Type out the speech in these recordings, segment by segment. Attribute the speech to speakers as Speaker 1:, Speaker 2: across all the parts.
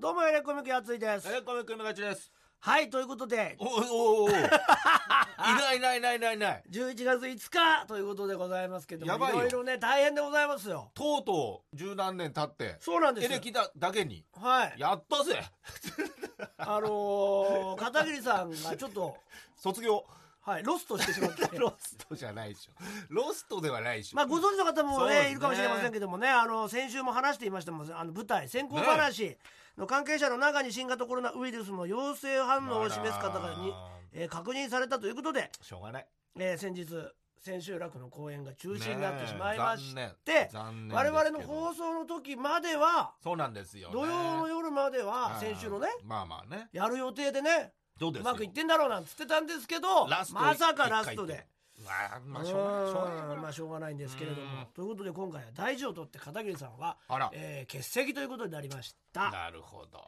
Speaker 1: どうもエレコミックやついです。
Speaker 2: えコミックがちです。
Speaker 1: はい、ということで、
Speaker 2: おおおおいないいないいないいないいない。
Speaker 1: 11月5日ということでございますけども、
Speaker 2: やばいよ。
Speaker 1: ろいろね、大変でございますよ。
Speaker 2: とうとう十何年経って
Speaker 1: そうなんです。よ。
Speaker 2: エレキだだけに。
Speaker 1: はい。
Speaker 2: やったぜ。
Speaker 1: あのー、片桐さんがちょっと、
Speaker 2: 卒業。
Speaker 1: はい、ロストしてしまって。
Speaker 2: ロストじゃないでしょ。ロストではないでしょ。
Speaker 1: まあ、ご存知の方もね、
Speaker 2: そうですね。
Speaker 1: いるかもしれませんけどもね、あの、先週も話していましたもん、あの、舞台、先行話の関係者の中に新型コロナウイルスの陽性反応を示す方がに、えー確認されたということで、
Speaker 2: しょうがない。
Speaker 1: えー先日、千秋楽の公演が中止になってしまいまし
Speaker 2: ね
Speaker 1: て我々の放送の時までは、
Speaker 2: そうなんですよね。
Speaker 1: 土曜の夜までは、
Speaker 2: はい
Speaker 1: 先週のね、
Speaker 2: まあまあね。
Speaker 1: やる予定でね、
Speaker 2: どうです
Speaker 1: うまくいってんだろうなんつってたんですけど、まさかラストで。
Speaker 2: まあまあしょうがないしょうがない
Speaker 1: うんまあしょうがないんですけれども。
Speaker 2: うん。
Speaker 1: ということで今回は大事を取って片桐さんは、
Speaker 2: あら。
Speaker 1: えー欠席ということになりました。
Speaker 2: なるほど。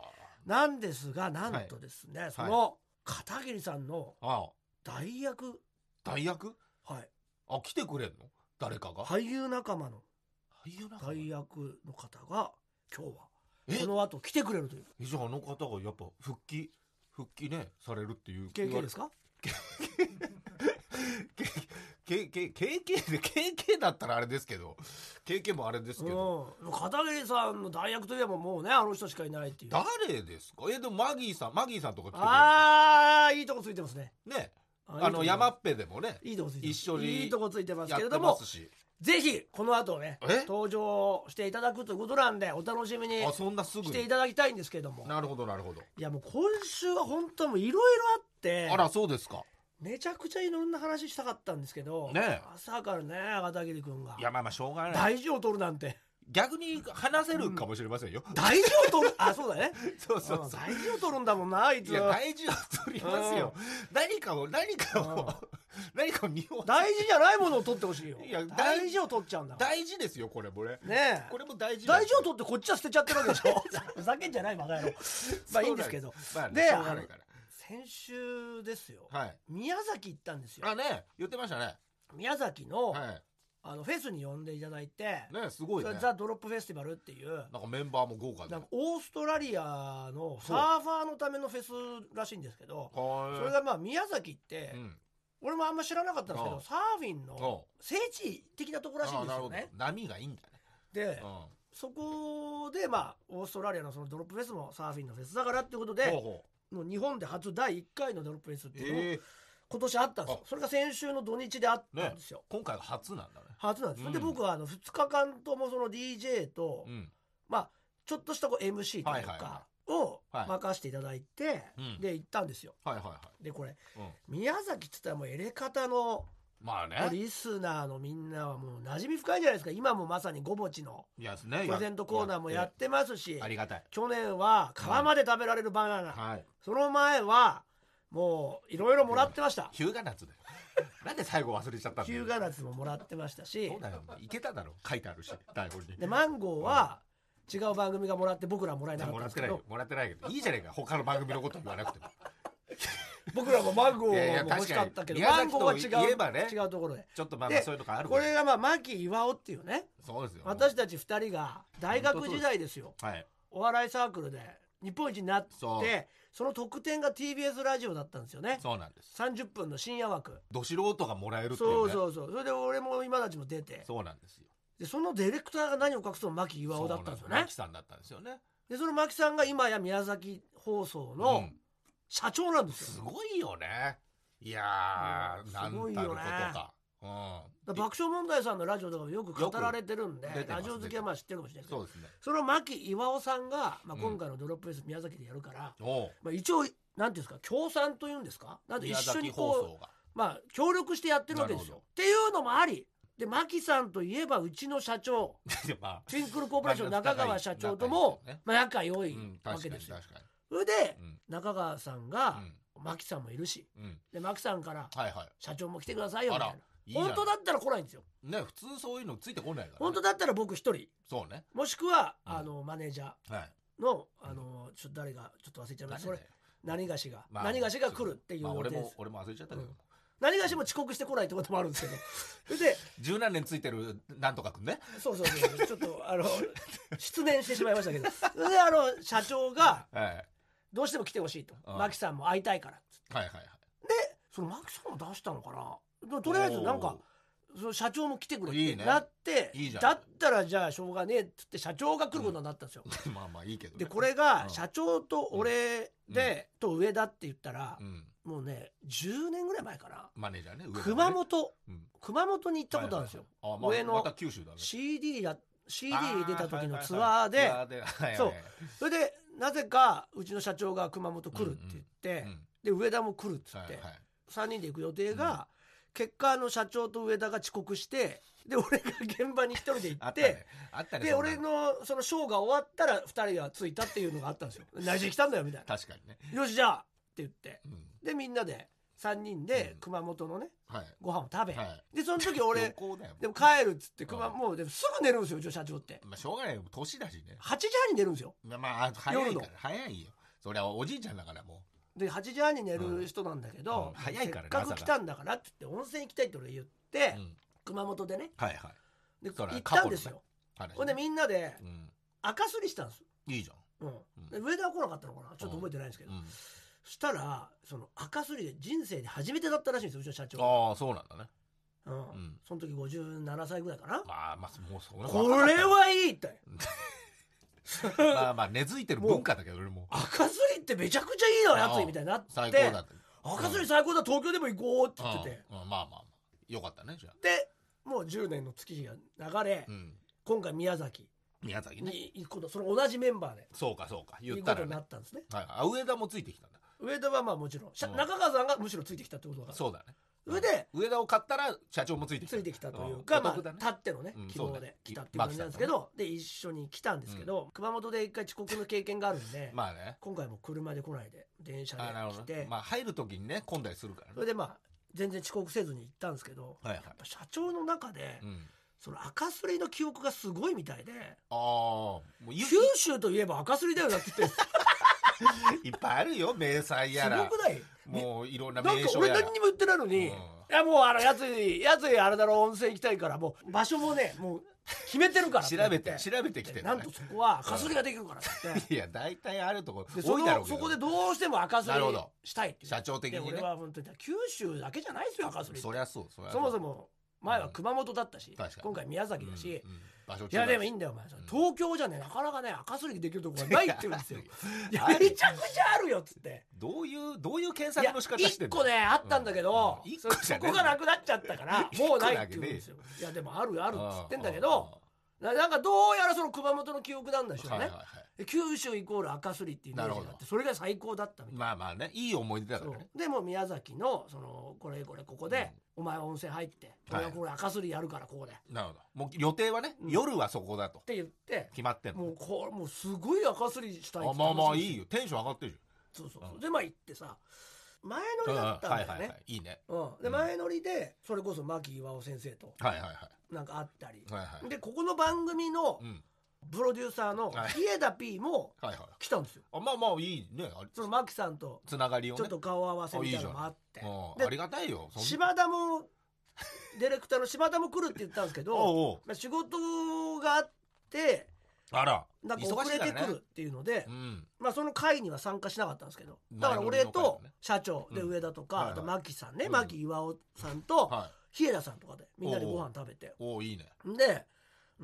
Speaker 1: なんですが、なんとですね、その片桐さんの
Speaker 2: ああ。
Speaker 1: 代役、
Speaker 2: 代役？
Speaker 1: はい、
Speaker 2: あ来てくれんの？誰かが？
Speaker 1: 俳優仲間の。
Speaker 2: 俳優なんか
Speaker 1: 代役の方が今日は
Speaker 2: え？
Speaker 1: この後来てくれるという。
Speaker 2: えじゃああの方がやっぱ復帰復帰ねされるっていう。
Speaker 1: 経験ですか？
Speaker 2: けけ経験で経験だったらあれですけど経験もあれですけど、
Speaker 1: うん、片桐さんの代役といえばもうねあの人しかいないっていう。
Speaker 2: 誰ですか？えでもマギーさんマギーさんとか来てくれる。
Speaker 1: ああいいとこついてますね。
Speaker 2: ね。
Speaker 1: あ
Speaker 2: あの山っぺでもね
Speaker 1: いいとこついて
Speaker 2: 一緒に
Speaker 1: いいとこついてますけれどもぜひこの後ね
Speaker 2: え？
Speaker 1: 登場していただくということなんでお楽しみに
Speaker 2: あそんなすぐ
Speaker 1: してい
Speaker 2: に
Speaker 1: ただきたいんですけれども。
Speaker 2: なるほどなるほど。
Speaker 1: いやもう今週は本当もういろいろあって。
Speaker 2: あらそうですか
Speaker 1: めちゃくちゃいろんな話したかったんですけど、
Speaker 2: ねえ。
Speaker 1: 朝からね片桐君が。
Speaker 2: いやまあまあしょうがない。
Speaker 1: 大事を取るなんて。
Speaker 2: 逆に話せるかもしれませんよ、
Speaker 1: 大事を取るあそうだね。
Speaker 2: そうそうそう。
Speaker 1: うん大事を取るんだもんなあいつ
Speaker 2: いや大事を取りますよ。何かを何か
Speaker 1: うん。
Speaker 2: を何かを日本
Speaker 1: 大事じゃないものを取ってほしいよ。
Speaker 2: いや
Speaker 1: 大事を取っちゃうんだから。
Speaker 2: 大事ですよこれもね。
Speaker 1: ねえ。
Speaker 2: これも大事
Speaker 1: 大事を取ってこっちは捨てちゃってるわけでしょ。ふざけんじゃないバカ野郎。まあいいんですけど。
Speaker 2: まあね
Speaker 1: で
Speaker 2: しょうがないから
Speaker 1: 先週ですよ。
Speaker 2: はい。
Speaker 1: 宮崎行ったんですよ。
Speaker 2: あね。言ってましたね。
Speaker 1: 宮崎の,、
Speaker 2: は
Speaker 1: あのフェスに呼んでいただいて、
Speaker 2: いねすごいね。
Speaker 1: ザ・ドロップフェスティバルっていう
Speaker 2: なんかメンバーも豪華で。
Speaker 1: なんかオーストラリアのサーファーのためのフェスらしいんですけど
Speaker 2: は
Speaker 1: それがまあ宮崎って、
Speaker 2: うん。
Speaker 1: 俺もあんま知らなかったんですけど
Speaker 2: うん。
Speaker 1: サーフィンの聖地的なところらしいんですよね。
Speaker 2: 波がいいんだね。
Speaker 1: で
Speaker 2: うん。
Speaker 1: そこでまあオーストラリアのそのドロップフェスもサーフィンのフェスだからっていうことで
Speaker 2: ほうほう
Speaker 1: もう日本で初第1回のドロップフェスっていうのも
Speaker 2: ええ。
Speaker 1: 今年あったんですよ。
Speaker 2: あ。
Speaker 1: それが先週の土日であったんですよ、
Speaker 2: 今回が初なんだね。
Speaker 1: 初なんです、
Speaker 2: うん。
Speaker 1: で僕はあの2日間ともその DJ と、
Speaker 2: うん。
Speaker 1: まあちょっとしたこう MC というか、
Speaker 2: はいはいは
Speaker 1: を
Speaker 2: はい。
Speaker 1: 任せていただいて、
Speaker 2: うん。
Speaker 1: で行ったんですよ。
Speaker 2: はいはいは
Speaker 1: でこれ
Speaker 2: いうん。
Speaker 1: 宮崎っつったらもうエレカタの
Speaker 2: まあね。
Speaker 1: リスナーのみんなはもう馴染み深いじゃないですか。今もまさにごぼちの
Speaker 2: いやね。
Speaker 1: プレゼントコーナーもやってますし
Speaker 2: ありがたい。
Speaker 1: 去年は皮まで食べられるバナナ、
Speaker 2: はい。
Speaker 1: その前はもういろいろもらってました。
Speaker 2: 日向夏だよ。なんで最後忘れちゃったんだよ。
Speaker 1: 日向夏ももらってましたし。
Speaker 2: そうだよ。いけただろ書いてあるし台本に。
Speaker 1: でマンゴーは違う番組がもらって僕らはもらえなかっ
Speaker 2: も
Speaker 1: たんですけど。
Speaker 2: らってないよ。もらってないけど。いいじゃねえか。他の番組のこと言わなくても
Speaker 1: 僕らもマンゴ
Speaker 2: いやいや
Speaker 1: ーも欲しかったけどマンゴーは違う
Speaker 2: ね
Speaker 1: 違うところで
Speaker 2: ちょっとまあそういうとこある
Speaker 1: これがまあ牧岩尾っていうね。
Speaker 2: そうですよ。
Speaker 1: 私たち2人が大学時代ですよ。
Speaker 2: はい。
Speaker 1: お笑いサークルで日本一になって
Speaker 2: そう。
Speaker 1: その特典が TBS ラジオだったんですよね。
Speaker 2: そうなんです。
Speaker 1: 30分の深夜枠。
Speaker 2: ど素人がもらえるってい
Speaker 1: そうう
Speaker 2: ね。
Speaker 1: そうそうそれで俺も今たちも出て。
Speaker 2: そうなんですよ。
Speaker 1: でそのディレクターが何を隠すと牧岩尾だったんですよね。
Speaker 2: マキさんだったんですよね。
Speaker 1: でその牧さんが今や宮崎放送
Speaker 2: う
Speaker 1: の
Speaker 2: ん
Speaker 1: 社長なんですよ、
Speaker 2: すごいよね。いや
Speaker 1: うん。
Speaker 2: ーなん
Speaker 1: すごい
Speaker 2: たること
Speaker 1: よね。
Speaker 2: かうん。
Speaker 1: 爆笑問題さんのラジオとかもよく語られてるんでラジオ好きはまあ知ってるかもしれないけど。
Speaker 2: そうですね。
Speaker 1: その牧岩尾さんが、まあ、
Speaker 2: うん。
Speaker 1: 今回のドロップフェス宮崎でやるから、
Speaker 2: おう。
Speaker 1: まあ、一応なんていうんですか協賛というんですか？なん一緒にこうまあ協力してやってるわけですよ。っていうのもありで牧さんといえばうちの社長。
Speaker 2: まあ。
Speaker 1: トゥインクルコーポレーション
Speaker 2: まあ
Speaker 1: 中川社長とも
Speaker 2: 仲いいですよね、
Speaker 1: まあ、仲良い
Speaker 2: うん
Speaker 1: わ
Speaker 2: 確かに
Speaker 1: けですよ。
Speaker 2: 確か
Speaker 1: それで
Speaker 2: に
Speaker 1: 中川さんが牧さんもいるし
Speaker 2: うん。うん
Speaker 1: で牧さんから
Speaker 2: はいはい。
Speaker 1: 社長も来てくださいよみたい
Speaker 2: あらいいじ
Speaker 1: な
Speaker 2: ゃない。
Speaker 1: 本当だったら来ないんですよ。
Speaker 2: ね普通そういうのついてこないからね。
Speaker 1: 本当だったら僕一人。
Speaker 2: そうね。
Speaker 1: もしくは
Speaker 2: うん。
Speaker 1: あのマネージャ
Speaker 2: はい。
Speaker 1: ーのあのちょっと誰がちょっと忘れちゃいました。それ
Speaker 2: 何
Speaker 1: がしが
Speaker 2: まあ
Speaker 1: 何がしが来るっていう
Speaker 2: まあ
Speaker 1: 予定です。
Speaker 2: 俺も俺も忘れちゃったけど
Speaker 1: 何がしも遅刻してこないってこともあるんですけど。それで
Speaker 2: 十何年ついてるなんとかくんね。
Speaker 1: そうそうそう。ちょっとあの 失念してしまいましたけど。それであの社長が
Speaker 2: はい
Speaker 1: どうしても来てほしいと。
Speaker 2: ああ。
Speaker 1: マキさんも会いたいから
Speaker 2: はいはいはい。
Speaker 1: でそのマキさんも出したのかな？ととりあえずなんかその社長も来てくれってなって
Speaker 2: いいじゃん。
Speaker 1: だったらじゃあしょうがねえっつって社長が来ることになったんですよ、
Speaker 2: まあまあいいけどね。
Speaker 1: でこれが
Speaker 2: うん。
Speaker 1: 社長と俺で、と上田って言ったら
Speaker 2: う、ん。
Speaker 1: もうね10年ぐらい前かな。
Speaker 2: マネージャーね上田ね。
Speaker 1: 熊本
Speaker 2: うん。
Speaker 1: 熊本に行ったことあるんですよ、
Speaker 2: はいはいはい。あまあ
Speaker 1: 上の
Speaker 2: また九州だね。
Speaker 1: CD や CD 出た時のツ
Speaker 2: あ
Speaker 1: アーで。
Speaker 2: はいはいはいはいはい。
Speaker 1: そう。それでなぜかうちの社長が熊本来るって言って、
Speaker 2: うん
Speaker 1: で上田も来るっつって、
Speaker 2: はいはい。
Speaker 1: 3人で行く予定が、結果あの社長と上田が遅刻してで俺が現場に一人で行
Speaker 2: あっ
Speaker 1: て
Speaker 2: あったね
Speaker 1: で俺のそのショーが終わったら2人が着いたっていうのがあったんですよ「何しに来たんだよ」みたいな。
Speaker 2: 確かにね「
Speaker 1: よしじゃあ」って言って。
Speaker 2: うん。
Speaker 1: でみんなで3人で
Speaker 2: うん。
Speaker 1: 熊本のね
Speaker 2: はい。
Speaker 1: ご飯を食べ、
Speaker 2: はい。
Speaker 1: でその時俺
Speaker 2: 旅行だよ。
Speaker 1: でも帰るっつって熊
Speaker 2: うん。
Speaker 1: もうでもすぐ寝るんですようちの社長って。
Speaker 2: まあしょうがないよ年だしね。
Speaker 1: 8時半に寝るんですよ。
Speaker 2: まあまあ早い
Speaker 1: 夜の。
Speaker 2: から早いよ。そりゃおじいちゃんだからも
Speaker 1: で8時半に寝る人なんだけど、
Speaker 2: うん。早いからね
Speaker 1: せっかく来たんだからって言って温泉行きたいって俺言って、
Speaker 2: ううん。
Speaker 1: 熊本でね。
Speaker 2: はいはい。
Speaker 1: で
Speaker 2: それ
Speaker 1: 行ったんですよ。ほんでみんなで
Speaker 2: うん。
Speaker 1: 赤すりしたんです。
Speaker 2: いいじゃん。
Speaker 1: うん、で上田は来なかったのかな？ちょっと覚えてないんですけど、
Speaker 2: うん。
Speaker 1: そしたらその赤すりで人生で初めてだったらしいんですようちの社長。が、
Speaker 2: ああそうなんだね。
Speaker 1: うん。
Speaker 2: ん。
Speaker 1: その時57歳ぐらいかな。
Speaker 2: まあまあもうそれ
Speaker 1: これはいいって。
Speaker 2: まあまあ根付いてる文化だけど俺も
Speaker 1: 赤すりってめちゃくちゃいいのやついみたいになって
Speaker 2: 最高だって。
Speaker 1: 赤すり最高だ東京でも行こうって言ってて、
Speaker 2: うん。うん。まあまあまあ。よかったねじゃあ。
Speaker 1: でもう10年の月日が流れ、
Speaker 2: うん。
Speaker 1: 今回宮崎
Speaker 2: 宮崎ね。
Speaker 1: に行くことその同じメンバーで
Speaker 2: そうかそうか。言
Speaker 1: 行くことに
Speaker 2: ったらね
Speaker 1: なったんですね。
Speaker 2: はい。あ上田もついてきたんだ
Speaker 1: 上田はまあもちろん、
Speaker 2: うん。
Speaker 1: 中川さんがむしろついてきたってことだから。
Speaker 2: そうだね。
Speaker 1: それで
Speaker 2: 上田を買ったら社長もついてきた。
Speaker 1: ついてきたというか、まあ、
Speaker 2: んお得だね。
Speaker 1: たってのね
Speaker 2: うん。
Speaker 1: 希望
Speaker 2: そうね。
Speaker 1: で来たっていう感じなんですけど、で一緒に来たんですけど、熊本で一回遅刻の経験があるんで、
Speaker 2: まあね。
Speaker 1: 今回も車で来ないで電車で
Speaker 2: あなるほ
Speaker 1: 来て、
Speaker 2: どねまあ入る時にね混んだりするからね。
Speaker 1: それでまあ全然遅刻せずに行ったんですけど、
Speaker 2: はいはい。
Speaker 1: やっぱ社長の中で、
Speaker 2: うん。
Speaker 1: その赤すりの記憶がすごいみたいで
Speaker 2: ああもうゆ
Speaker 1: 九州といえば赤すりだよなって言って
Speaker 2: いっぱいあるよ名産や
Speaker 1: す
Speaker 2: ら
Speaker 1: ごくない？
Speaker 2: もういろんな
Speaker 1: なんか俺
Speaker 2: 名所やら
Speaker 1: 何にも言ってないのに、
Speaker 2: うん。
Speaker 1: いやもうあのやついやついあれだろ温泉行きたいからもう場所もねもう決めてるから
Speaker 2: 調べて調べてきてる
Speaker 1: なんとそこは赤すりができるからって。
Speaker 2: いや大体あるとこ多いだろうけど。
Speaker 1: のそこでどうしても赤すりしたいって
Speaker 2: 社長的にね。
Speaker 1: で俺は本当に九州だけじゃないですよ赤すり
Speaker 2: そりゃそうそ
Speaker 1: もそも前は熊本だったし、今回宮崎だし、
Speaker 2: うんうん場所
Speaker 1: いやでもいいんだよお前、東京じゃねなかなかね赤すりできるとこがないって言うんですよ。いや
Speaker 2: ある
Speaker 1: めちゃくちゃあるよっつって。
Speaker 2: どういうどういう検
Speaker 1: いや
Speaker 2: 索の仕方してんの？
Speaker 1: 一個ねあったんだけど、
Speaker 2: うん。一
Speaker 1: そ
Speaker 2: 個じゃねえ
Speaker 1: そこがなくなっちゃったから もうないって言うんですよ。いやでもあるあるっつってんだけどななんかどうやらその熊本の記憶なんでしょうね、
Speaker 2: はいはいはい。
Speaker 1: で九州イコール赤すりっていうイメージがあってそれが最高だったみたい。な
Speaker 2: まあまあねいい思い出だか
Speaker 1: そ
Speaker 2: らね。
Speaker 1: う。でもう宮崎のそのこれこれここで、お前は温泉入って
Speaker 2: はい。
Speaker 1: 俺はこれ赤すりやるからここで、っ
Speaker 2: なるほど。もう予定はね
Speaker 1: うん。
Speaker 2: 夜はそこだと。
Speaker 1: て言って
Speaker 2: 決まってんの。
Speaker 1: もうこうもうすごい赤すりしたいって
Speaker 2: あまあまあいい
Speaker 1: よ。
Speaker 2: よテンション上がってる
Speaker 1: そうそうそう。
Speaker 2: うん
Speaker 1: でまあ行ってさ前乗りだったんだよね、
Speaker 2: はいはいはい。いいね。
Speaker 1: うん、で
Speaker 2: うん。
Speaker 1: 前乗りでそれこそ牧岩尾先生と
Speaker 2: はいはいはい。
Speaker 1: なんか会ったり、
Speaker 2: はいはい。
Speaker 1: でここの番組の
Speaker 2: うん。
Speaker 1: プロデューサーの
Speaker 2: はい。
Speaker 1: 日枝 P も
Speaker 2: はいはい
Speaker 1: 来たんですよ。
Speaker 2: あまあまあいいね。あれ。
Speaker 1: その牧さんと
Speaker 2: つながりをね。
Speaker 1: ちょっと顔合わせみたいなのもあって。
Speaker 2: うん。ありがたいよ。そん
Speaker 1: 島田もディレクターの島田も来るって言ったんですけど
Speaker 2: おうおう。
Speaker 1: まあ仕事があって
Speaker 2: あら。
Speaker 1: なんか遅れてくるっていうので、
Speaker 2: うん。
Speaker 1: まあその会には参加しなかったんですけどだから俺と社長で
Speaker 2: うん。
Speaker 1: 上田とか、あと牧さんね
Speaker 2: うん。
Speaker 1: 牧岩尾さんと
Speaker 2: はい。
Speaker 1: 日枝さんとかでみんなでご飯食べて。
Speaker 2: おおいいね。
Speaker 1: で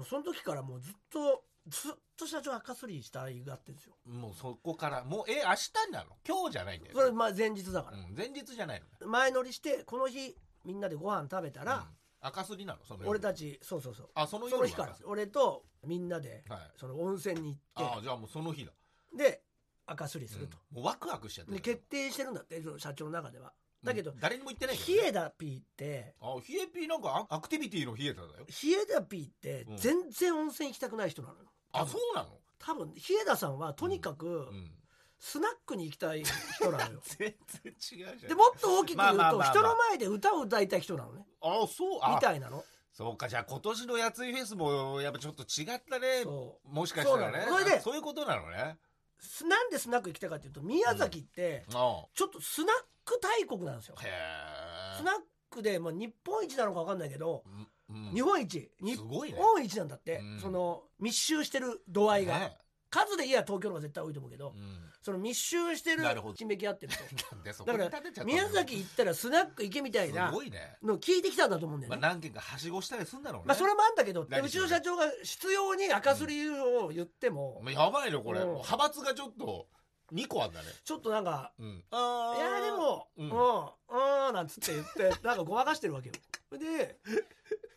Speaker 1: その時からもうずっとずっと社長赤すりしたいがってんですよ。
Speaker 2: もうそこからもうえ明日なの？今日じゃないんだよ
Speaker 1: それまあ前日だから、
Speaker 2: うん前日じゃないのね。
Speaker 1: 前乗りしてこの日みんなでご飯食べたら、
Speaker 2: うん赤すりなの？その夜。
Speaker 1: 俺たちそうそうそう。
Speaker 2: あその夜
Speaker 1: その日から俺とみんなで
Speaker 2: はい。
Speaker 1: その温泉に行っ
Speaker 2: ああじゃあもうその日だ。
Speaker 1: てで赤すりすると、
Speaker 2: うん。もうワクワクしちゃってる。
Speaker 1: で決定してるんだってその社長の中では。だけど、
Speaker 2: うん誰にも言ってないけど
Speaker 1: ヒエダピーって
Speaker 2: あヒエピーなんかアアクティビティのヒエタだよ。
Speaker 1: ヒエダピーって
Speaker 2: うん。
Speaker 1: 全然温泉行きたくない人なのよ。
Speaker 2: あそうなの？
Speaker 1: 多分ヒエダさんはとにかく
Speaker 2: うん
Speaker 1: スナックに行きたい人なのよ。
Speaker 2: 全然違うじゃん。
Speaker 1: でもっと大きく言う
Speaker 2: まあまあまあまあ
Speaker 1: と人の前で歌を歌いたい人なのね。
Speaker 2: あそう？あ
Speaker 1: みたいなの。
Speaker 2: そうかじゃあ今年のやついフェスもやっぱちょっと違ったね。
Speaker 1: そ
Speaker 2: もしかしたらね。
Speaker 1: そうなの。それで
Speaker 2: あそういうことなのね。
Speaker 1: すなんでスナック行きたいかっていうと宮崎って
Speaker 2: あ
Speaker 1: ちょっとスナック大国なんですよ。
Speaker 2: あへえ
Speaker 1: スナックで、まあ、日本一なのか分かんないけど、
Speaker 2: うん
Speaker 1: 日本一。日
Speaker 2: すごいね。
Speaker 1: 本一なんだって、
Speaker 2: うん。
Speaker 1: その密集してる度合いが、
Speaker 2: ね
Speaker 1: 数で言えば東京の方が絶対多いと思うけど、
Speaker 2: うん。
Speaker 1: その密集してる
Speaker 2: なるほど。
Speaker 1: 地域合ってると。
Speaker 2: なんでそこ
Speaker 1: だから
Speaker 2: に立てちゃったの？
Speaker 1: 宮崎行ったらスナック行けみたいな
Speaker 2: すごいね
Speaker 1: の聞いてきたんだと思うんだよ
Speaker 2: まあ
Speaker 1: ね、
Speaker 2: 何件かはしごしたりするんだろうね。
Speaker 1: まあそれもあんだけど
Speaker 2: 何
Speaker 1: うちの？社長が必要に赤すりを言っても、
Speaker 2: まあやばいねこれ。
Speaker 1: うん。
Speaker 2: 派閥がちょっと2個あんだね。
Speaker 1: ちょっとなんか
Speaker 2: うん「
Speaker 1: いやでも
Speaker 2: う
Speaker 1: うんんうん」なんつって言ってなんかごまかしてるわけよ。で、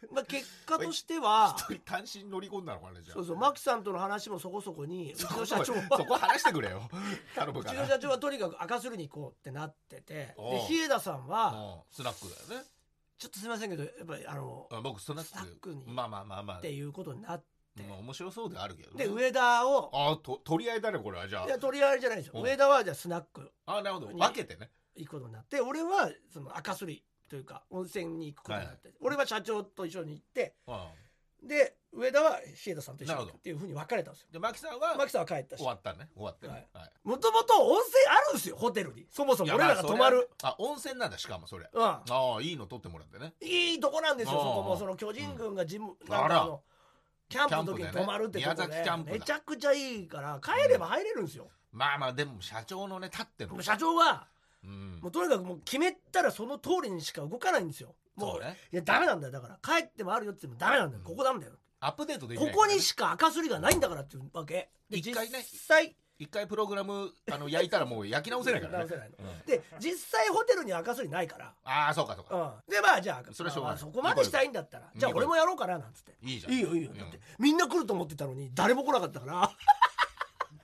Speaker 1: まあ、結果としては
Speaker 2: 一人単身乗り込んだのかねじゃあ。
Speaker 1: そうそう牧さんとの話もそこそこに うちの社長は。
Speaker 2: そこ話してくれよ。頼む
Speaker 1: うちの
Speaker 2: から
Speaker 1: 社長はとにかく赤するに行こうってなってて。で日枝さんは
Speaker 2: うん。スナックだよね。
Speaker 1: ちょっとすいませんけどやっぱりあの
Speaker 2: あ僕スナック。
Speaker 1: に
Speaker 2: まあまあまあまあ。
Speaker 1: っていうことになって。
Speaker 2: まあ面白そうであるけどね。
Speaker 1: で上田を
Speaker 2: あと取り合いだねこれはじゃ
Speaker 1: いや取り合いじゃないですよ。
Speaker 2: うん。
Speaker 1: 上田はじゃあスナック
Speaker 2: ああなるほど。
Speaker 1: に
Speaker 2: 分けてね。
Speaker 1: 行くことになって俺はその赤すりというか温泉に行くことになって、俺は社長と一緒に行って
Speaker 2: うん
Speaker 1: で上田は日枝さんと一緒に行くっていうふうに分かれたんですよ。
Speaker 2: で牧さんは？
Speaker 1: 牧さんは帰ったし。
Speaker 2: 終わったね。終わってね
Speaker 1: はい。
Speaker 2: はい。
Speaker 1: もともと温泉あるんですよホテルに。そもそも俺らが泊まる、
Speaker 2: あ温泉なんだしかもそれ。
Speaker 1: うん。
Speaker 2: ああいいの取ってもらってね。
Speaker 1: いいとこなんですよそこも。その巨人軍がジム、
Speaker 2: ん。
Speaker 1: なんかあのキャンプの時に泊まるってとこ
Speaker 2: 宮崎キャンプだ。
Speaker 1: でめちゃくちゃいいから帰れば入れるんですよ、
Speaker 2: まあまあでも社長のね立ってんの
Speaker 1: もう社長は
Speaker 2: うん。
Speaker 1: もうとにかくもう決めたらその通りにしか動かないんですよ。もう
Speaker 2: そうね。
Speaker 1: いやダメなんだよ。だから帰ってもあるよって言ってもダメなんだよ、
Speaker 2: うん
Speaker 1: ここなんだよ。
Speaker 2: アップデートでき
Speaker 1: こ
Speaker 2: ないね。
Speaker 1: こにしか赤すりがないんだからっていうわけ。で
Speaker 2: 一回ね
Speaker 1: 実際
Speaker 2: 一回プログラムあの焼いたらもう焼き直せないからね。
Speaker 1: 直せないの。
Speaker 2: うん。
Speaker 1: で実際ホテルに赤すりないから。
Speaker 2: ああそうかそうか。
Speaker 1: うん、でまあじゃあ
Speaker 2: それはしょうがない。
Speaker 1: まあそこまでしたいんだったらじゃあ俺もやろうかななんつって。
Speaker 2: いいじゃん
Speaker 1: いいよいいよ。
Speaker 2: うん
Speaker 1: だってみんな来ると思ってたのに誰も来なかったから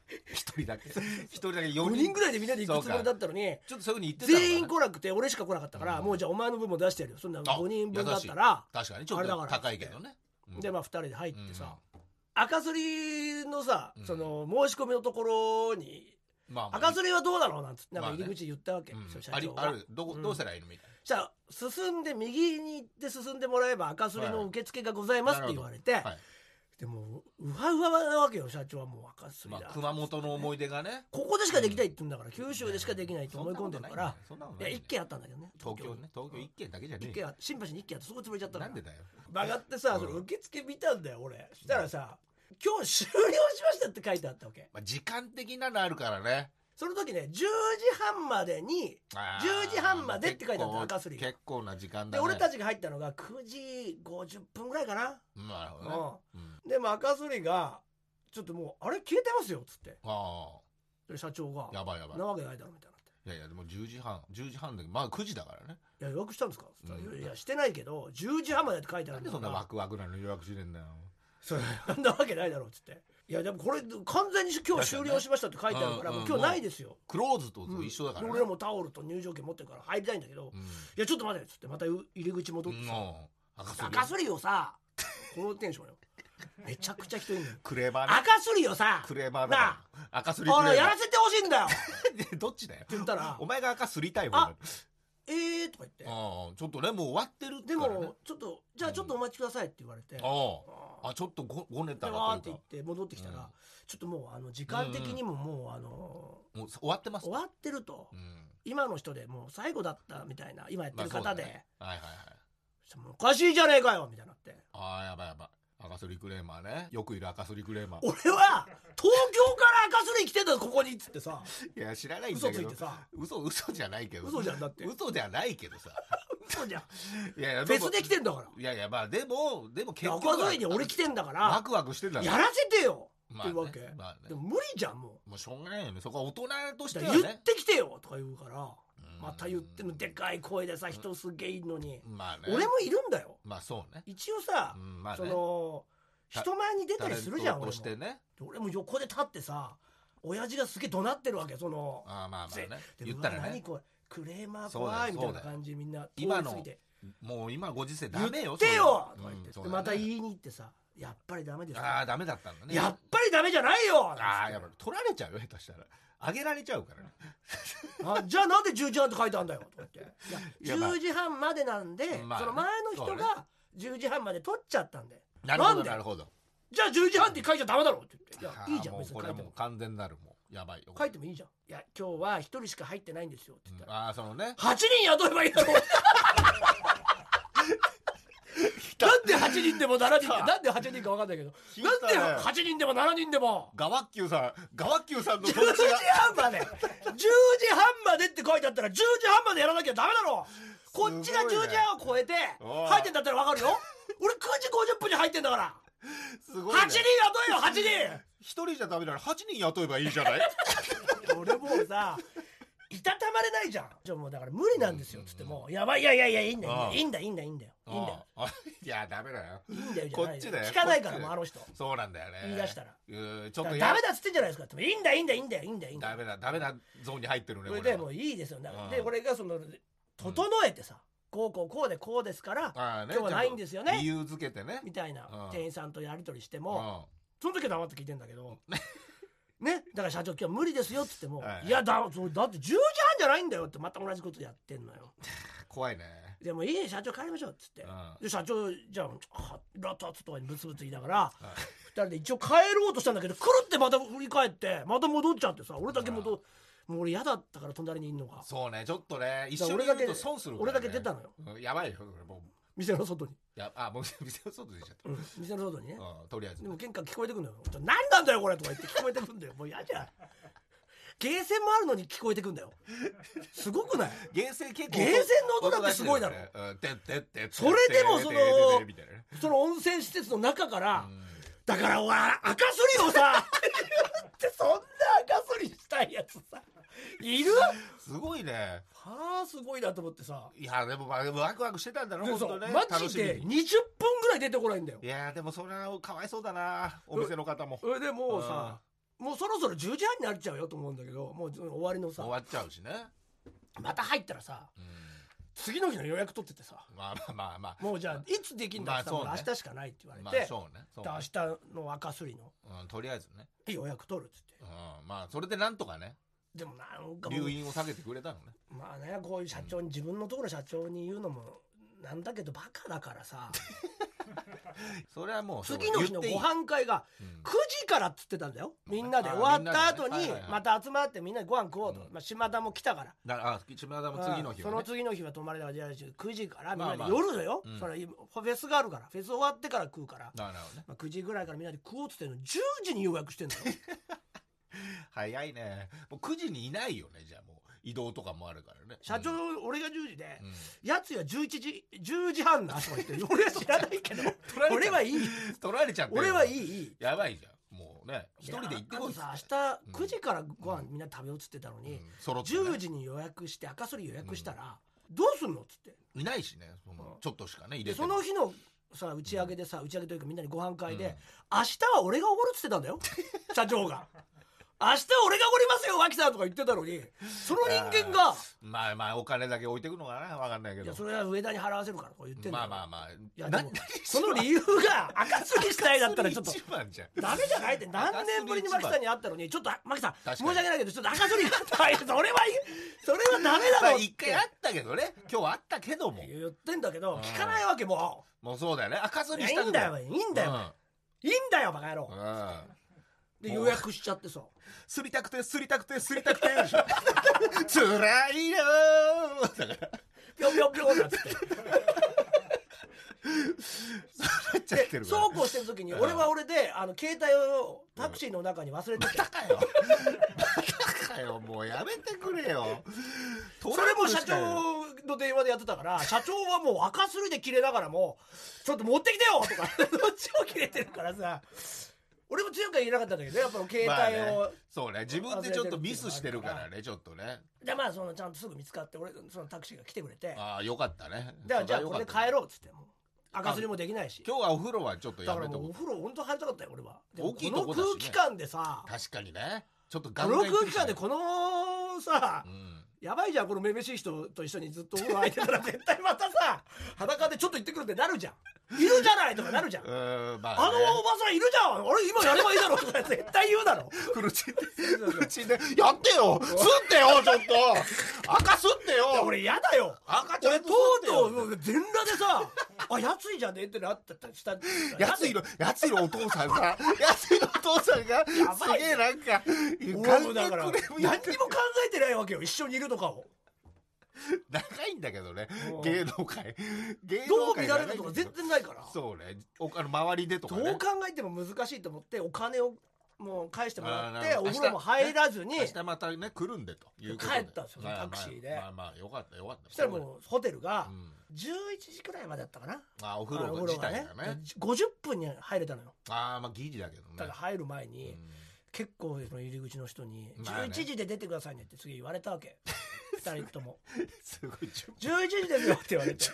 Speaker 2: 一人だけ。一人だけ
Speaker 1: 4
Speaker 2: 4
Speaker 1: 人ぐらいでみんなで行くつもりだったのに。
Speaker 2: ちょっとそういうふうに言ってたのかな。
Speaker 1: 全員来なくて俺しか来なかったから、
Speaker 2: うん。
Speaker 1: もうじゃあお前の分も出してやるよ。そんな
Speaker 2: あ
Speaker 1: 5人分だったら
Speaker 2: 確かに。ちょっと
Speaker 1: あれだから。
Speaker 2: 高いけどね。うん。
Speaker 1: でまあ2人で入ってさ、
Speaker 2: うん。
Speaker 1: 赤すりのさ、
Speaker 2: うん。
Speaker 1: その申し込みのところに
Speaker 2: まあまあ。
Speaker 1: 赤すりはどうなの？なんつってなんか入り口言ったわけ、
Speaker 2: うん。
Speaker 1: その社
Speaker 2: あり
Speaker 1: 長が
Speaker 2: ある。どこ
Speaker 1: うん。
Speaker 2: どうしたらいいの？みたい
Speaker 1: じゃあ進んで右に行って進んでもらえば赤すりの受付がございますって言われて、
Speaker 2: なはい
Speaker 1: でもうわうわなわけよ社長はもう赤す
Speaker 2: まあ熊本の思い出がね。
Speaker 1: ここでしかできないって言うんだから九州でしかできないと思い込んでるから。
Speaker 2: そんなこと
Speaker 1: いや
Speaker 2: ない
Speaker 1: 一軒あったんだけどね。
Speaker 2: 東京ね。東京一軒だけじゃね
Speaker 1: 一軒あ新橋に一軒あってそこ潰れちゃったの。
Speaker 2: なんでだよ。
Speaker 1: 曲がってさ
Speaker 2: うん。
Speaker 1: その受付見たんだよ俺。そしたらさ「今日終了しました」って書いてあったわけ。
Speaker 2: まあ時間的なのあるからね
Speaker 1: その時ね10時半までに
Speaker 2: あー
Speaker 1: 10時半までって書いてあった赤すり
Speaker 2: 結構な時間
Speaker 1: で
Speaker 2: だね。
Speaker 1: 俺たちが入ったのが9時50分ぐらいかな
Speaker 2: うんなるほどねうん。
Speaker 1: でも赤すりがちょっともうあれ消えてますよっつって。
Speaker 2: あ
Speaker 1: で社長が
Speaker 2: あやばいやばい。
Speaker 1: なわけないだろみたいにな
Speaker 2: いやいやでも10時半10時半でまあ9時だからね。
Speaker 1: いや予約したんですか?」
Speaker 2: うん。
Speaker 1: いやいやしてないけど10時半までって書いてあ
Speaker 2: なんでそんなワクワクなのに予約しねえんだよ。
Speaker 1: そんなわけないだろうっつっていやでもこれ完全に今日終了しましたって書いてあるから今日ないですよ、
Speaker 2: クローズと一緒だからね。
Speaker 1: 俺らもタオルと入場券持ってるから入りたいんだけど、い
Speaker 2: うん。
Speaker 1: やちょっと待てっつってまた入り口戻ってさ、
Speaker 2: うん赤すり
Speaker 1: をさこのテンションよ。めちゃくちゃ人いるのよ。
Speaker 2: クレーバーね。
Speaker 1: 赤すりをさ
Speaker 2: クレーバー
Speaker 1: な
Speaker 2: だ赤すり
Speaker 1: あのやらせてほしいんだよ。っ て
Speaker 2: どっちだよ。
Speaker 1: 言ったら
Speaker 2: お前が赤すりたいもん。
Speaker 1: あえーとか言って。
Speaker 2: ああちょっとねもう終わってる
Speaker 1: でもちょっとじゃあちょっとお待ちくださいって言われて、
Speaker 2: あああちょっとごごねた
Speaker 1: でわーって言って戻ってきたら、
Speaker 2: うん。
Speaker 1: ちょっともうあの時間的にももうあの
Speaker 2: もう終わってます。
Speaker 1: 終わってると、
Speaker 2: うん。
Speaker 1: 今の人でもう最後だったみたいな今やってる方で、
Speaker 2: まあそうだね。はいはいはい。
Speaker 1: もうおかしいじゃねえかよみたいになって。
Speaker 2: ああやばいやばい。赤すりクレーマーね。よくいる赤すりクレーマー。
Speaker 1: 俺は東京から赤すり来てんだよここにっつってさ。
Speaker 2: いや知らないん
Speaker 1: 嘘
Speaker 2: だけど。
Speaker 1: ついてさ。
Speaker 2: 嘘嘘じゃないけど。
Speaker 1: 嘘じゃんだって。
Speaker 2: 嘘じゃないけどさ
Speaker 1: 嘘じゃん。
Speaker 2: いやいや
Speaker 1: 別で来てんだから。
Speaker 2: いやいやまあでもでも結局
Speaker 1: 赤沿いに俺来てんだから。
Speaker 2: ワクワクしてんだ
Speaker 1: やらせてよ。
Speaker 2: まあね
Speaker 1: っていうわけ、
Speaker 2: まあね。
Speaker 1: でも無理じゃんも
Speaker 2: もうしょうがないよね。そこは大人とし
Speaker 1: う
Speaker 2: てはね。
Speaker 1: 言ってきてよとか言うから
Speaker 2: うん。
Speaker 1: また言ってんの。でかい声でさ人すげえいるのに。
Speaker 2: まあね。
Speaker 1: 俺もいるんだよ。
Speaker 2: まあそうね。
Speaker 1: 一応さ
Speaker 2: うんまあね。
Speaker 1: その
Speaker 2: た
Speaker 1: 人前に出たりするじゃん俺も。
Speaker 2: ね
Speaker 1: 俺も横で立ってさ親父がすげえ怒鳴ってるわけその
Speaker 2: ああまあまあね。
Speaker 1: で
Speaker 2: 言ったらね。
Speaker 1: 何これクレーマー怖いみたいな感じでみんな
Speaker 2: 今の
Speaker 1: 通り過ぎて。
Speaker 2: もう今ご時世ダ
Speaker 1: 言
Speaker 2: メよ
Speaker 1: ってよとか言って、
Speaker 2: うん
Speaker 1: でまた言いに行ってさやっぱりダメです
Speaker 2: ああダメだったんだね。
Speaker 1: やっぱりダメじゃないよ！
Speaker 2: ああやっぱり取られちゃうよ下手したら。あげられちゃうからね。
Speaker 1: あじゃあなんで10時半って書いてあるんだよ？とか言って。いや
Speaker 2: いやまあ。
Speaker 1: 10時半までなんで、
Speaker 2: まあね。
Speaker 1: その前の人が10時半まで取っちゃったんで
Speaker 2: なるほ
Speaker 1: なんで？
Speaker 2: どなるほど。
Speaker 1: じゃあ10時半って書いちゃダメだろ？って言って。いやいいじゃん別に
Speaker 2: これはも。う完全なるもやばい。よ
Speaker 1: 書いてもいいじゃんいや今日は一人しか入ってないんですよって言ったら、
Speaker 2: ああそのね。
Speaker 1: 8人雇えばいいだろ なんで8人でも7人でなんで8人か分かんないけどなんで8人でも7人でも？
Speaker 2: ガワッキューさんガワッキューさんの
Speaker 1: 10
Speaker 2: 友
Speaker 1: 時半まで。10時半までって書いてあったら10時半までやらなきゃダメだろ。こっちが10時半を超えて入ってんだったら分かるよ。俺9時50分に入ってんだから
Speaker 2: すごい、ね、
Speaker 1: 8人雇えよ8人。
Speaker 2: 一人じゃダメなら8人雇えばいいじゃない？
Speaker 1: 俺もうさいたたまれないじゃん。じゃあもうだから無理なんですよ。っつってもやばいいやいやいやいいんだよ。いいんだよいいんだよいいんだよ。いいんだよ。
Speaker 2: いやダメだよ。
Speaker 1: いいんだよじゃない
Speaker 2: こっちだよ。
Speaker 1: 聞かないからもうあの人。
Speaker 2: そうなんだよね。
Speaker 1: 言い出したら。
Speaker 2: うんちょっ
Speaker 1: だ
Speaker 2: と
Speaker 1: ダメだっつってんじゃないですか。いいんだよいいんだよいいんだよいいんだよいいんだよ。
Speaker 2: ダメだダメなゾーンに入ってるね
Speaker 1: それでもういいですよ。だから
Speaker 2: うん。
Speaker 1: で俺がその整えてさこうこうこうでこうですから
Speaker 2: ね
Speaker 1: 今日はないんですよね。
Speaker 2: 理由付けてね。
Speaker 1: みたいな
Speaker 2: うん。
Speaker 1: 店員さんとやり取りして
Speaker 2: う
Speaker 1: も
Speaker 2: ん。
Speaker 1: その時は黙って聞いてんだけど。ね。だから社長今日無理ですよっつっても
Speaker 2: はい。
Speaker 1: いやだだって10時半じゃないんだよってまた同じことやってんのよ。
Speaker 2: 怖いね。
Speaker 1: でもいい社長帰りましょうっつって。
Speaker 2: うん。
Speaker 1: で社長じゃああラタツとかにブツブツ言いながら
Speaker 2: はい。
Speaker 1: 二人で一応帰ろうとしたんだけどくるってまた振り返ってまた戻っちゃってさ俺だけ戻もう俺嫌だったから隣にいんのが。
Speaker 2: そうねちょっとね一緒にいると損するね。
Speaker 1: 俺だけ出たのよ。
Speaker 2: うんやばいよもう。
Speaker 1: 店の外に、
Speaker 2: やあもう 店の外出ちゃっ
Speaker 1: うん、店の外にね。
Speaker 2: たうんとりあえず。
Speaker 1: でも喧嘩聞こえてくんのよ「何なんだよこれ」とか言って聞こえてくんだよ。もう嫌じゃん。ゲーセンもあるのに聞こえてくんだよ。すごくない？
Speaker 2: ゲーセン結構
Speaker 1: ゲーセンの音だってすごいだろ。それでもそのその温泉施設の中から、
Speaker 2: うん
Speaker 1: だから俺赤すりをさってそんな赤すりしたいやつさいる？
Speaker 2: すごいね。
Speaker 1: はあすごいなと思ってさ。
Speaker 2: いやでもまあワクワクしてたんだろ
Speaker 1: でそう
Speaker 2: 本当ね。
Speaker 1: マジで20
Speaker 2: に。
Speaker 1: 分ぐらい出てこないんだよ。
Speaker 2: いやでもそれはかわいそうだなお店の方も。
Speaker 1: それでもうさもうそろそろ10時半になっちゃうよと思うんだけどもう終わりのさ。
Speaker 2: 終わっちゃうしね。
Speaker 1: また入ったらさ
Speaker 2: うん。
Speaker 1: 次の日の予約取っててさ。
Speaker 2: まあまあまあまあ。
Speaker 1: もうじゃあいつできんだって言ったら明日しかないって言われ
Speaker 2: まあ
Speaker 1: て、
Speaker 2: そうね。
Speaker 1: 明日の赤すりの。
Speaker 2: うんとりあえずね。
Speaker 1: 予約取るっつって。
Speaker 2: うん。まあそれでなんとかね
Speaker 1: でもなんか
Speaker 2: 留飲を下げてくれたのね。
Speaker 1: まあねこういう社長に自分のところ社長に言うのもなんだけどバカだからさ。
Speaker 2: それはもう
Speaker 1: 次の日のご飯会が
Speaker 2: うん。
Speaker 1: 9時からっつってたんだよ。みんなで。
Speaker 2: あ
Speaker 1: 終わった後にまた集まってみんなでご飯食おうと、
Speaker 2: うん。
Speaker 1: まあ、島田も来たから。
Speaker 2: だあ島田も次の日
Speaker 1: そ
Speaker 2: はね。
Speaker 1: の次の日は泊まりだからじゃあ9時からみんなで夜だよ、
Speaker 2: うん。
Speaker 1: それフェスがあるから。フェス終わってから食うから、
Speaker 2: なるほどね。
Speaker 1: まあ、9時ぐらいからみんなで食おうっつってんの。10時に予約してんだよ
Speaker 2: 早いね。もう9時にいないよね。じゃあもう移動とかもあるからね。
Speaker 1: 社長、
Speaker 2: うん
Speaker 1: 俺が10時で、
Speaker 2: うん。
Speaker 1: やつは11時10時半なとか言って 俺は知らないけど
Speaker 2: 取られちゃう。
Speaker 1: 俺はいい。
Speaker 2: 取られちゃっ
Speaker 1: 俺はいい。
Speaker 2: やばいじゃん。もうね一人で行ってこい。
Speaker 1: さ明日9時からご飯みんな食べようっつってたのに、
Speaker 2: うん。揃ってね。
Speaker 1: 10時に予約して赤すり予約したら、どうすんのっつって。
Speaker 2: いないしね。その
Speaker 1: うん。
Speaker 2: ちょっとしかね入
Speaker 1: で
Speaker 2: れても。
Speaker 1: その日のさ打ち上げでさ打ち上げというかみんなにご飯会で、
Speaker 2: うん。
Speaker 1: 明日は俺がおごるっつってたんだよ。社長が明日俺がおごりますよ脇さんとか言ってたのに。その人間が。
Speaker 2: まあまあお金だけ置いてくのかな。わかんないけど。
Speaker 1: いやそれは上田に払わせるからとか言ってん
Speaker 2: まあまあまあ。
Speaker 1: いや
Speaker 2: な
Speaker 1: でもその理由が赤すりしたいだったらちょっと。ダメじゃないって。何年ぶりにマキさんに会ったのにちょっとマキさん申し訳ないけどちょっと赤すり。がったいそれはそれはダメだ
Speaker 2: まあ
Speaker 1: ろ
Speaker 2: 一回あったけどね。今日あったけども。
Speaker 1: 言ってんだけど
Speaker 2: うん
Speaker 1: 聞かないわけも
Speaker 2: もうそうだよね。赤す
Speaker 1: うい
Speaker 2: りしたい。
Speaker 1: やいいんだよいいんだよ。いいんだよバカ野郎。で予約しちゃってさ
Speaker 2: すりたくてすりたくてすりたくてでしょ辛いよー。だから
Speaker 1: ぴょんぴょんぴょんなっつって。
Speaker 2: なっちゃって
Speaker 1: で
Speaker 2: るから。
Speaker 1: そうこうしてる時に俺は俺であの携帯をタクシーの中に忘れてて。
Speaker 2: バカよ。バカよ。もうやめてくれよ。
Speaker 1: それも社長の電話でやってたから 社長はもう赤すりで切れながらも「ちょっと持ってきてよ!」とか どっちも切れてるからさ俺も強くは言えなかったんだけどやっぱ携
Speaker 2: まあ
Speaker 1: 帯を、
Speaker 2: ね。そうね。自分でちょっとミスしてるからねちょっとね。
Speaker 1: でまあそのちゃんとすぐ見つかって俺そのタクシーが来てくれて。
Speaker 2: ああよかったね。
Speaker 1: でじゃあこれで帰
Speaker 2: ろ
Speaker 1: ろうっつっても。う赤すりもできないし。
Speaker 2: 今日はお風呂はちょっと
Speaker 1: だ
Speaker 2: やめとこう。
Speaker 1: お風呂本当入りたかったよ俺は。
Speaker 2: 大きい
Speaker 1: ことの
Speaker 2: こだしね。
Speaker 1: 空気感でさ
Speaker 2: 確かにね。ちょっとガ
Speaker 1: この
Speaker 2: ンガン行って
Speaker 1: 空気感でこのさ
Speaker 2: うん。
Speaker 1: やばいじゃんこのめめしい人と一緒にずっとお風呂空いてたら絶対またさ裸でちょっと行ってくるってなるじゃんいるじゃないとかなるじゃん。
Speaker 2: うーんま
Speaker 1: あのおばさんいるじゃん。あれ今やればいいだろ。と か絶対言うだろ。
Speaker 2: フルチンでフルチンでやってよ。吸ってよちょっと。赤吸ってよ。
Speaker 1: いや俺嫌だよ。
Speaker 2: 赤ちゃんと吸って
Speaker 1: う
Speaker 2: よ。
Speaker 1: とう全裸でさ あやついじゃねえってなったりした
Speaker 2: やついのやついのお父さんがやついのお父さんがす
Speaker 1: ばい。
Speaker 2: げえなんか
Speaker 1: 俺もだから
Speaker 2: 関係
Speaker 1: 何にも考えてないわけよ。一緒にいるとかを
Speaker 2: 長いんだけどね。
Speaker 1: うん。
Speaker 2: 芸能界。芸
Speaker 1: どう見られるとか全然ないから。
Speaker 2: そうね。おあの周りでとか
Speaker 1: どう
Speaker 2: ね
Speaker 1: 考えても難しいと思ってお金をもう返してもらってお風呂も入らずに
Speaker 2: 明日またね来るんでということで。
Speaker 1: 帰ったんですよ
Speaker 2: まあ
Speaker 1: タクシーで。
Speaker 2: まあまあまあよかったよかった。
Speaker 1: そしたらもうホテルが
Speaker 2: うん。
Speaker 1: 11時くらいまでだったかな。
Speaker 2: あお風呂自体がね。
Speaker 1: 50分に入れたのよ。
Speaker 2: ああまあギリだけどね。
Speaker 1: ただ入る前
Speaker 2: う
Speaker 1: に
Speaker 2: ん
Speaker 1: 結構その入り口の人に
Speaker 2: まあね。
Speaker 1: 11時で出てくださいねって次言われたわけ。2人とも。
Speaker 2: すごいちょ
Speaker 1: 11時ですよって言われて。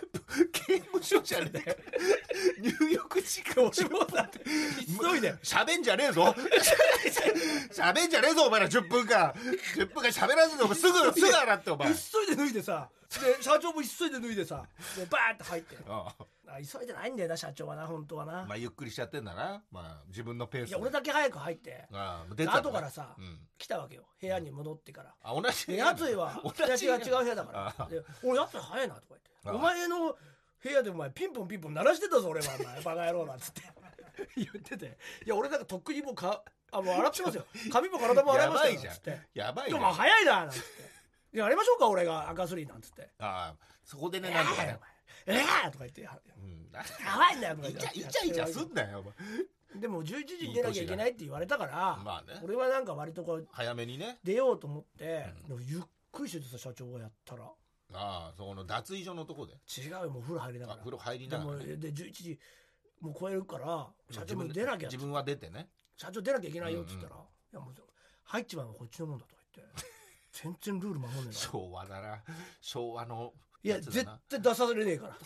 Speaker 2: 刑務所じゃねえか。入浴時間
Speaker 1: 俺もだって。急いで
Speaker 2: 喋んじゃねえぞ喋んじゃねえぞお前ら10分間10分間喋らずにお前すぐすぐ洗ってお前
Speaker 1: 急いで脱いでさで社長も急いで脱いでさでバーって入って
Speaker 2: あ
Speaker 1: あ急いでないんだよな社長はな本当はな、
Speaker 2: あまあゆっくりしちゃってんだな。まあ自分のペース
Speaker 1: いや俺だけ早く入って。
Speaker 2: ああ出てたの
Speaker 1: 後からさ
Speaker 2: うん。
Speaker 1: 来たわけよ。部屋に戻ってから。
Speaker 2: あ同じ
Speaker 1: でやついは
Speaker 2: 同じ
Speaker 1: 私が違う部屋だか
Speaker 2: あ
Speaker 1: らで俺やつい早いなとか言って。
Speaker 2: あ
Speaker 1: お前の部屋でお前ピンポンピンポン鳴らしてたぞ俺は。お前バカ野郎なんつって。言ってていや俺なんかとっくにもうかあもう洗ってますよ。髪も体も洗いましたよ
Speaker 2: やばいじゃん。
Speaker 1: つって
Speaker 2: やばいじゃん。
Speaker 1: でも早いななんつって。いややりましょうか俺が赤スリーなんつって。
Speaker 2: ああそこで「ね
Speaker 1: え
Speaker 2: なんとかね。
Speaker 1: えーとか言ってやばいんだよとか
Speaker 2: イ
Speaker 1: 言って
Speaker 2: イチャイチャすんなよお前。
Speaker 1: でも11時に出なきゃいけないって言われたから
Speaker 2: まあね。
Speaker 1: 俺はなんか割とこう
Speaker 2: 早めにね。
Speaker 1: 出ようと思ってゆっくりしててさ社長がやったら。
Speaker 2: ああそこの脱衣所のとこで。
Speaker 1: 違うよもう風呂入りながら。
Speaker 2: あ風呂入りながらね。
Speaker 1: で11時もう超えるから社長も出なきゃ
Speaker 2: 自分は出てね。
Speaker 1: 社長出なきゃいけないよっつったら「いやもう入っちまうのこっちのもんだ」とか言って。全然ルール守んねえな
Speaker 2: 昭和だな。昭和の
Speaker 1: いや絶対出されねえから。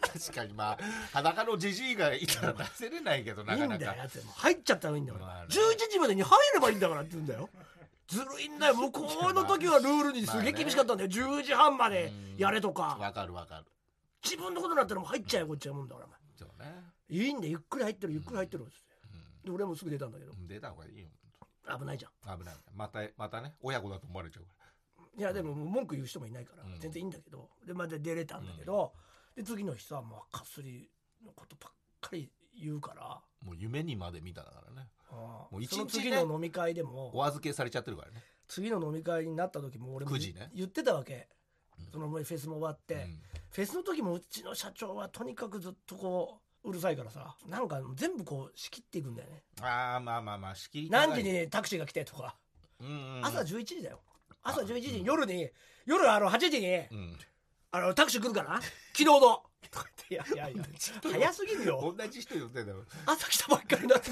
Speaker 2: 確かにまあ裸のじじいがいたら出せれないけどないか。
Speaker 1: いんだよ
Speaker 2: なか
Speaker 1: 入っちゃったらいいんだから、
Speaker 2: まあね。
Speaker 1: 11時までに入ればいいんだからって言うんだよずるいんだよ。向こうの時はルールにすげえ厳しかったんだよ。10時半までやれとか。
Speaker 2: わかるわかる。
Speaker 1: 自分のことになったらもう入っちゃえよこっちはもんだから
Speaker 2: そうね。
Speaker 1: いいんだよ。ゆっくり入ってるゆっくり入ってるっつってで俺もすぐ出たんだけど。
Speaker 2: うん出た方がいいよ
Speaker 1: 危ないじゃん。
Speaker 2: 危ない。またまたね親子だと思われちゃうか
Speaker 1: いやでも文句言う人もいないから
Speaker 2: うん。
Speaker 1: 全然いいんだけどでまた出れたんだけどで次の日さもうかすりのことばっかり言うから
Speaker 2: らもう夢にまで見ただからね。
Speaker 1: ああ
Speaker 2: もう一日ね
Speaker 1: その次の飲み会でも
Speaker 2: お預けされちゃってるからね。
Speaker 1: 次の飲み会になった時も俺も
Speaker 2: 9時ね。
Speaker 1: 言ってたわけ。
Speaker 2: うん。
Speaker 1: そのフェスも終わって、
Speaker 2: うん。
Speaker 1: フェスの時もうちの社長はとにかくずっとこううるさいからさなんか全部こう仕切っていくんだよね。
Speaker 2: ああまあまあまあ仕切り
Speaker 1: 何時にタクシーが来てとか。
Speaker 2: うんうんうん。
Speaker 1: 朝11時だよ朝11時に夜に夜あの8時に
Speaker 2: うん。
Speaker 1: あのタクシー来るから昨日の。いやいやいや。早すぎるよ。
Speaker 2: 同じ人言ってんだよ。
Speaker 1: 朝来たばっかりだって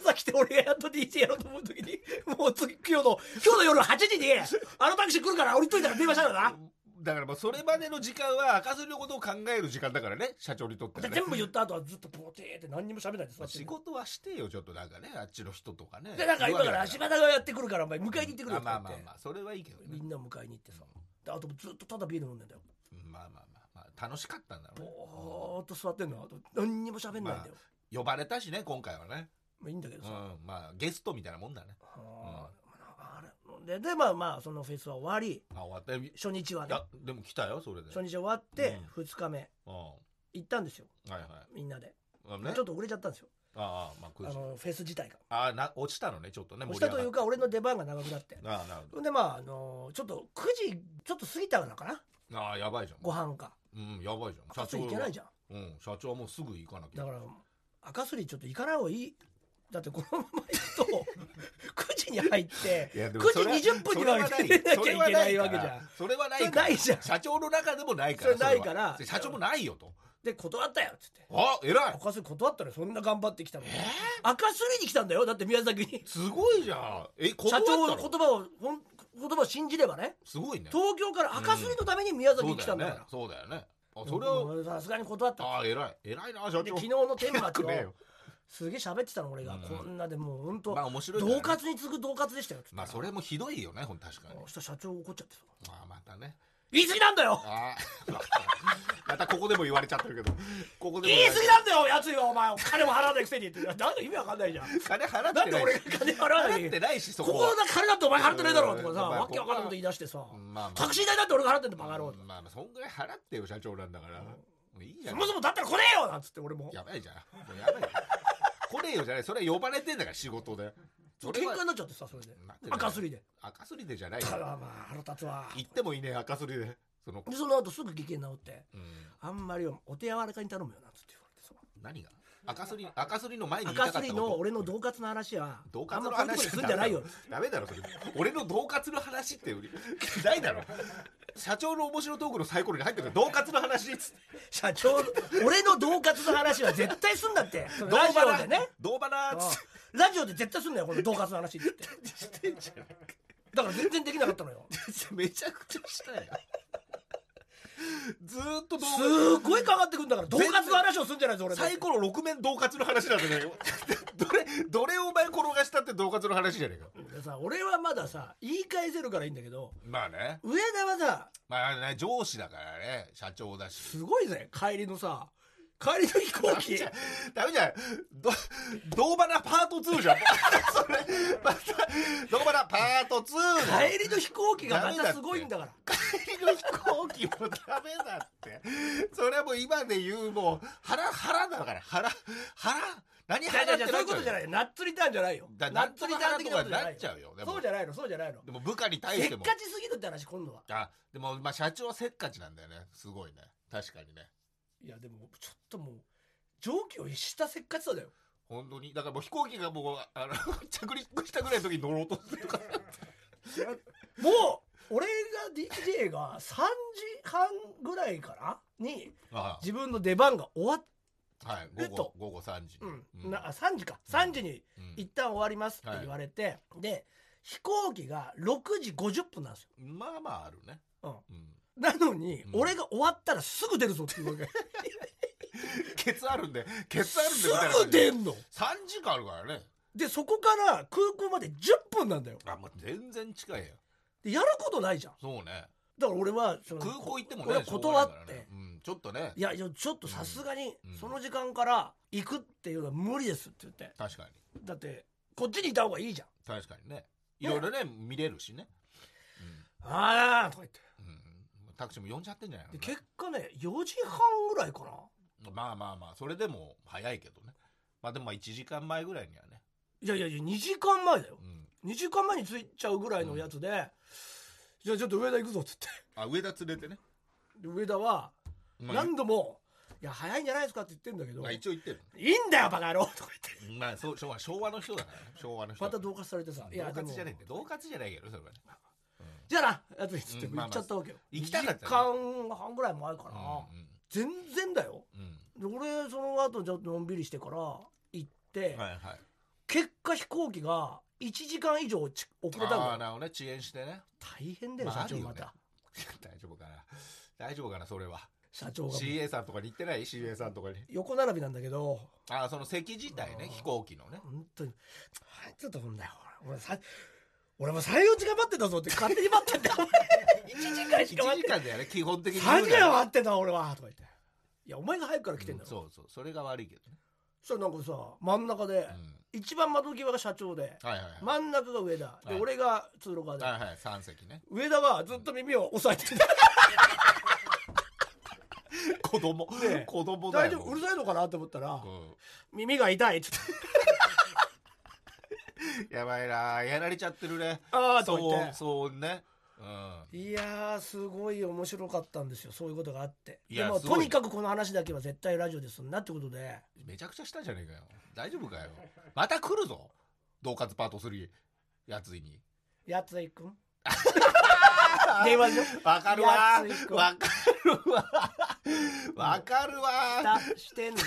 Speaker 1: 朝来て俺がやっと DJ やろうと思う時にもう次今日の今日の夜8時にあのタクシー来るから降りといたら電話したからな
Speaker 2: だからもうそれまでの時間は赤ずりのことを考える時間だからね社長にとってはね。
Speaker 1: で全部言った後はずっとボテーって何にも喋らないで座って
Speaker 2: 仕事はしてよちょっとなんかねあっちの人とかね。
Speaker 1: でなんか今から
Speaker 2: 言うわ
Speaker 1: 柴田がやってくるからお前迎えに行ってくるよとか言って。
Speaker 2: まあまあまあそれはいいけどね。
Speaker 1: みんな迎えに行ってさ。であとずっとただビール飲んでんだよ。
Speaker 2: うんまあまあまあ。まあ楽しかったんだろうね。
Speaker 1: ぼーっと座ってんのあと何にも喋んないんだよ、
Speaker 2: 呼ばれたしね今回はね。
Speaker 1: まあ、いいんだけど
Speaker 2: う
Speaker 1: さ、
Speaker 2: んまあゲストみたいなもんだね。
Speaker 1: あ。ーあれででまあまあそのフェスは終わり。
Speaker 2: あ終わった。
Speaker 1: 初日はね。
Speaker 2: やでも来たよそれで。
Speaker 1: 初日終わって2日目。
Speaker 2: うん。は
Speaker 1: 行ったんですよ。
Speaker 2: いはい。
Speaker 1: みんなで、
Speaker 2: あね。
Speaker 1: ちょっと遅れちゃったんですよ。
Speaker 2: ああまあ9時
Speaker 1: あのフェス自体が。
Speaker 2: ああな落ちたのねちょっとね
Speaker 1: 押したという
Speaker 2: か
Speaker 1: か俺の出番が長くなって。
Speaker 2: ああなるほ
Speaker 1: ほんでまああのちょっと9時ちょっと過ぎたのかな？
Speaker 2: どああやばいじゃん。
Speaker 1: ご飯か
Speaker 2: うんやばいじゃん。
Speaker 1: 赤すり行けないじゃん。
Speaker 2: ゃんうん社長はもうすぐ行かなきゃ。
Speaker 1: だから赤すりちょっと行かない方がいいだってこのまま行くと9時に入って
Speaker 2: いやでも
Speaker 1: 9
Speaker 2: それは
Speaker 1: 時20分には出なきゃいけないわけじゃん。
Speaker 2: それはない。
Speaker 1: ないじゃん
Speaker 2: 社長の中でもないから
Speaker 1: それないから。
Speaker 2: 社長もないよと。
Speaker 1: で断ったよっつって。
Speaker 2: あ偉い。
Speaker 1: 赤すり断ったらそんな頑張ってきたの。に赤すりに来たんだよだって宮崎に。
Speaker 2: すごいじゃん。え 断
Speaker 1: 社長の言葉をほん言葉を信じればね。
Speaker 2: すごいね。
Speaker 1: 東京から赤すりのために宮崎に来たんだから。
Speaker 2: そうだよね。あそれは
Speaker 1: うんさすがに断った
Speaker 2: ああ偉い。偉いな社長。
Speaker 1: で昨日の天
Speaker 2: 偉
Speaker 1: 末
Speaker 2: くねえよ。
Speaker 1: をすげえ喋ってたの俺が、
Speaker 2: うん。
Speaker 1: こんなでもう本当、
Speaker 2: まあ面白いからね。
Speaker 1: 恫喝に次ぐ恫喝でしたよっつって
Speaker 2: まあそれもひどいよねほん確かに。
Speaker 1: そしたら社長怒っちゃってさ。
Speaker 2: まあまたね。
Speaker 1: 言い過ぎなんだよ！
Speaker 2: あー。またここでも言われちゃってるけど。ここでも
Speaker 1: 言い過ぎなんだよやつよお前。金も払わないくせにって。なんか意味わかんないじゃん。
Speaker 2: 金払って
Speaker 1: なんで
Speaker 2: ない
Speaker 1: 俺が金払わなき
Speaker 2: 払ってないしそこ。
Speaker 1: ここの金だってお前払ってないだろとかさわけわかんないこと言い出してさ。
Speaker 2: まあまあ
Speaker 1: タクシー代だって俺が払ってんだバカ野郎
Speaker 2: まあまあそんぐらい払ってよ社長なんだから。もういいじゃん。
Speaker 1: そもそもだったら来ねえよなんつって俺も。
Speaker 2: やばいじゃん。もうやばいよ来ねえよじゃない。それは呼ばれてんだから仕事で。それは。
Speaker 1: 喧嘩になっちゃってさそれで。赤すりで。
Speaker 2: 赤すりでじゃないよ。
Speaker 1: ただまあ腹立つわ。
Speaker 2: 言ってもいいね赤すりで。その、
Speaker 1: でその後すぐ危険治って。
Speaker 2: うん、
Speaker 1: あんまりお手柔らかに頼むよなつって言われてさ。
Speaker 2: 何が？赤すり赤すりの前に
Speaker 1: 赤すりの俺の恫喝の話は
Speaker 2: 同活の話
Speaker 1: するんじゃないよ。
Speaker 2: ダメだろそれ。俺の同活の話ってないだろ。社長の面白トークのサイコロに入ってる同活の話っつって。
Speaker 1: 社長俺の恫喝の話は絶対すんだって。ラジオでね。
Speaker 2: どうばなっつって。
Speaker 1: うん。ラジオで絶対すんだよこの恫喝の話って。
Speaker 2: してんじゃん
Speaker 1: だから全然できなかったのよ。
Speaker 2: めちゃくちゃしたよずーっと動
Speaker 1: すごいかかってくんだから恫喝の話をすんじゃないぞ俺
Speaker 2: サイコロ6面同活の話なんだよ。どれどれをお前転がしたって同活の話じゃねえか。
Speaker 1: でさ俺はまださ言い返せるからいいんだけど
Speaker 2: まあね。
Speaker 1: 上田はさ
Speaker 2: まあね上司だからね社長だし。
Speaker 1: すごいぜ帰りのさ帰りの飛行機。
Speaker 2: じ ゃダメじゃん。どどうばなパート2じゃん。それまたどうばなパート2
Speaker 1: 帰りの飛行機がまたすごいんだから。
Speaker 2: 帰りの飛行機もダメだって。それはもう今で言うもう腹腹だから腹腹？何腹
Speaker 1: いやいやそういうことじゃないいナッツリターンじゃないよ。
Speaker 2: だ
Speaker 1: ナッツリターン的なことじゃない
Speaker 2: なっちゃうよ。
Speaker 1: そうじゃないの。そうじゃないの。
Speaker 2: でも部下に対
Speaker 1: せ
Speaker 2: しても。
Speaker 1: っかちすぎるって話今度は。
Speaker 2: あでもまあ社長はせっかちなんだよね。すごいね。確かにね。
Speaker 1: いやでもちょっともう上気を逸したせっかちさだよ。
Speaker 2: 本当に。だからもう飛行機がもうあの 着陸したぐらいの時に乗ろうとするか。ら
Speaker 1: もう俺が DJ が3時半ぐらいかなに
Speaker 2: あ
Speaker 1: 自分の出番が終わっ
Speaker 2: あはい午
Speaker 1: えっと。
Speaker 2: 後午後3時に。
Speaker 1: うん、なあ3時か。3時に
Speaker 2: うん。
Speaker 1: 一旦終わりますって言われて、で飛行機が6時50分なんですよ、
Speaker 2: まあまああるね。
Speaker 1: うん、
Speaker 2: うん。
Speaker 1: なのに、
Speaker 2: うん。
Speaker 1: 俺が終わったらすぐ出るぞっていうわけ
Speaker 2: ケツあるんでケツあるん
Speaker 1: す
Speaker 2: でみたいな
Speaker 1: ぐ出んの
Speaker 2: ？3時間あるからね。
Speaker 1: でそこから空港まで10分なんだよ。
Speaker 2: あもう全然近いよ。
Speaker 1: でやることないじゃん。
Speaker 2: そうね。
Speaker 1: だから俺はその
Speaker 2: 空港行っても
Speaker 1: 俺は
Speaker 2: ね。
Speaker 1: 断って、
Speaker 2: うんちょっとね。
Speaker 1: いやいやちょっとさすがに
Speaker 2: うん。
Speaker 1: その時間から行くっていうのは無理ですって言って。
Speaker 2: 確かに。
Speaker 1: だってこっちにいた方がいいじゃん。
Speaker 2: 確かにね。いろいろね見れるしね。
Speaker 1: ああとか言って。
Speaker 2: うん、うん、タクシーも呼んじゃってんじゃないの？
Speaker 1: で結果ね4時半ぐらいかな
Speaker 2: まあまあまあそれでも早いけどね。まあでもまあ1時間前ぐらいにはね。
Speaker 1: いやいやいや2時間前だよ。
Speaker 2: うん。
Speaker 1: 2時間前に着いちゃうぐらいのやつで、じゃあちょっと上田行くぞっつって。
Speaker 2: あ上田連れてね、
Speaker 1: で上田は
Speaker 2: まあ
Speaker 1: 何度も「いや早いんじゃないですか」って言ってんだけど「
Speaker 2: まあ、
Speaker 1: い
Speaker 2: 一応言ってる
Speaker 1: いんだよバカ野郎」とか言って。
Speaker 2: まあそう昭和昭和の人だからね。昭和の人
Speaker 1: また同化されてさ「いやでも
Speaker 2: 同活じゃないんだよ同活じゃないけどそれはね。
Speaker 1: じゃあなやつにっつって
Speaker 2: うんまあまあ
Speaker 1: 行っちゃったわけよ、
Speaker 2: 行きたかった
Speaker 1: 2
Speaker 2: ね
Speaker 1: 時間半ぐらい前かな、
Speaker 2: うん
Speaker 1: 全然だよ。
Speaker 2: うん。
Speaker 1: で俺その後ちょっとのんびりしてから行って、
Speaker 2: うんはいはい。
Speaker 1: 結果飛行機が1時間以上ち遅れたんだよ。
Speaker 2: ああなるほどね。遅延してね。
Speaker 1: 大変だよ、
Speaker 2: まあ
Speaker 1: 社長また、
Speaker 2: あ 大丈夫かな。大丈夫かなそれは。
Speaker 1: 社長が。
Speaker 2: CA さんとかに行ってない？CA さんとかに。
Speaker 1: 横並びなんだけど。
Speaker 2: ああその席自体ね飛行機のね。
Speaker 1: 本当に。入ってたもんだよ。俺さ俺も最内が待ってたぞって勝手に待ってんだよ。1時間し
Speaker 2: 1
Speaker 1: か待って
Speaker 2: 時間だよね基本的に。
Speaker 1: 3時間
Speaker 2: は
Speaker 1: 待ってんだ俺は。とか言って。いやお前が早くから来てんだろ、
Speaker 2: そうそう。それが悪いけどね。
Speaker 1: そしたらなんかさ真ん中で、
Speaker 2: うん。
Speaker 1: 一番窓際が社長で
Speaker 2: はいはいはい。
Speaker 1: 真ん中が上田。で、
Speaker 2: はい。
Speaker 1: 俺が通路側で、
Speaker 2: はいはい3席ね。
Speaker 1: 上田はずっと耳を押さえてた。
Speaker 2: 子供
Speaker 1: ね
Speaker 2: 子供だよ
Speaker 1: 大丈夫？う。るさいのかなと思ったら、
Speaker 2: う
Speaker 1: 耳が痛いっつって。
Speaker 2: ん やばいな。やられちゃってるね。
Speaker 1: ああと
Speaker 2: そうそうね。うん。
Speaker 1: いやーすごい面白かったんですよ。そういうことがあって。でもとにかくこの話だけは絶対ラジオですんなってことで。
Speaker 2: めちゃくちゃしたじゃねえかよ。大丈夫かよ。また来るぞ。同活パート3やついに。
Speaker 1: やついくん？電話で
Speaker 2: わかるわ。わかるわ。わかるわ。
Speaker 1: だしてんの？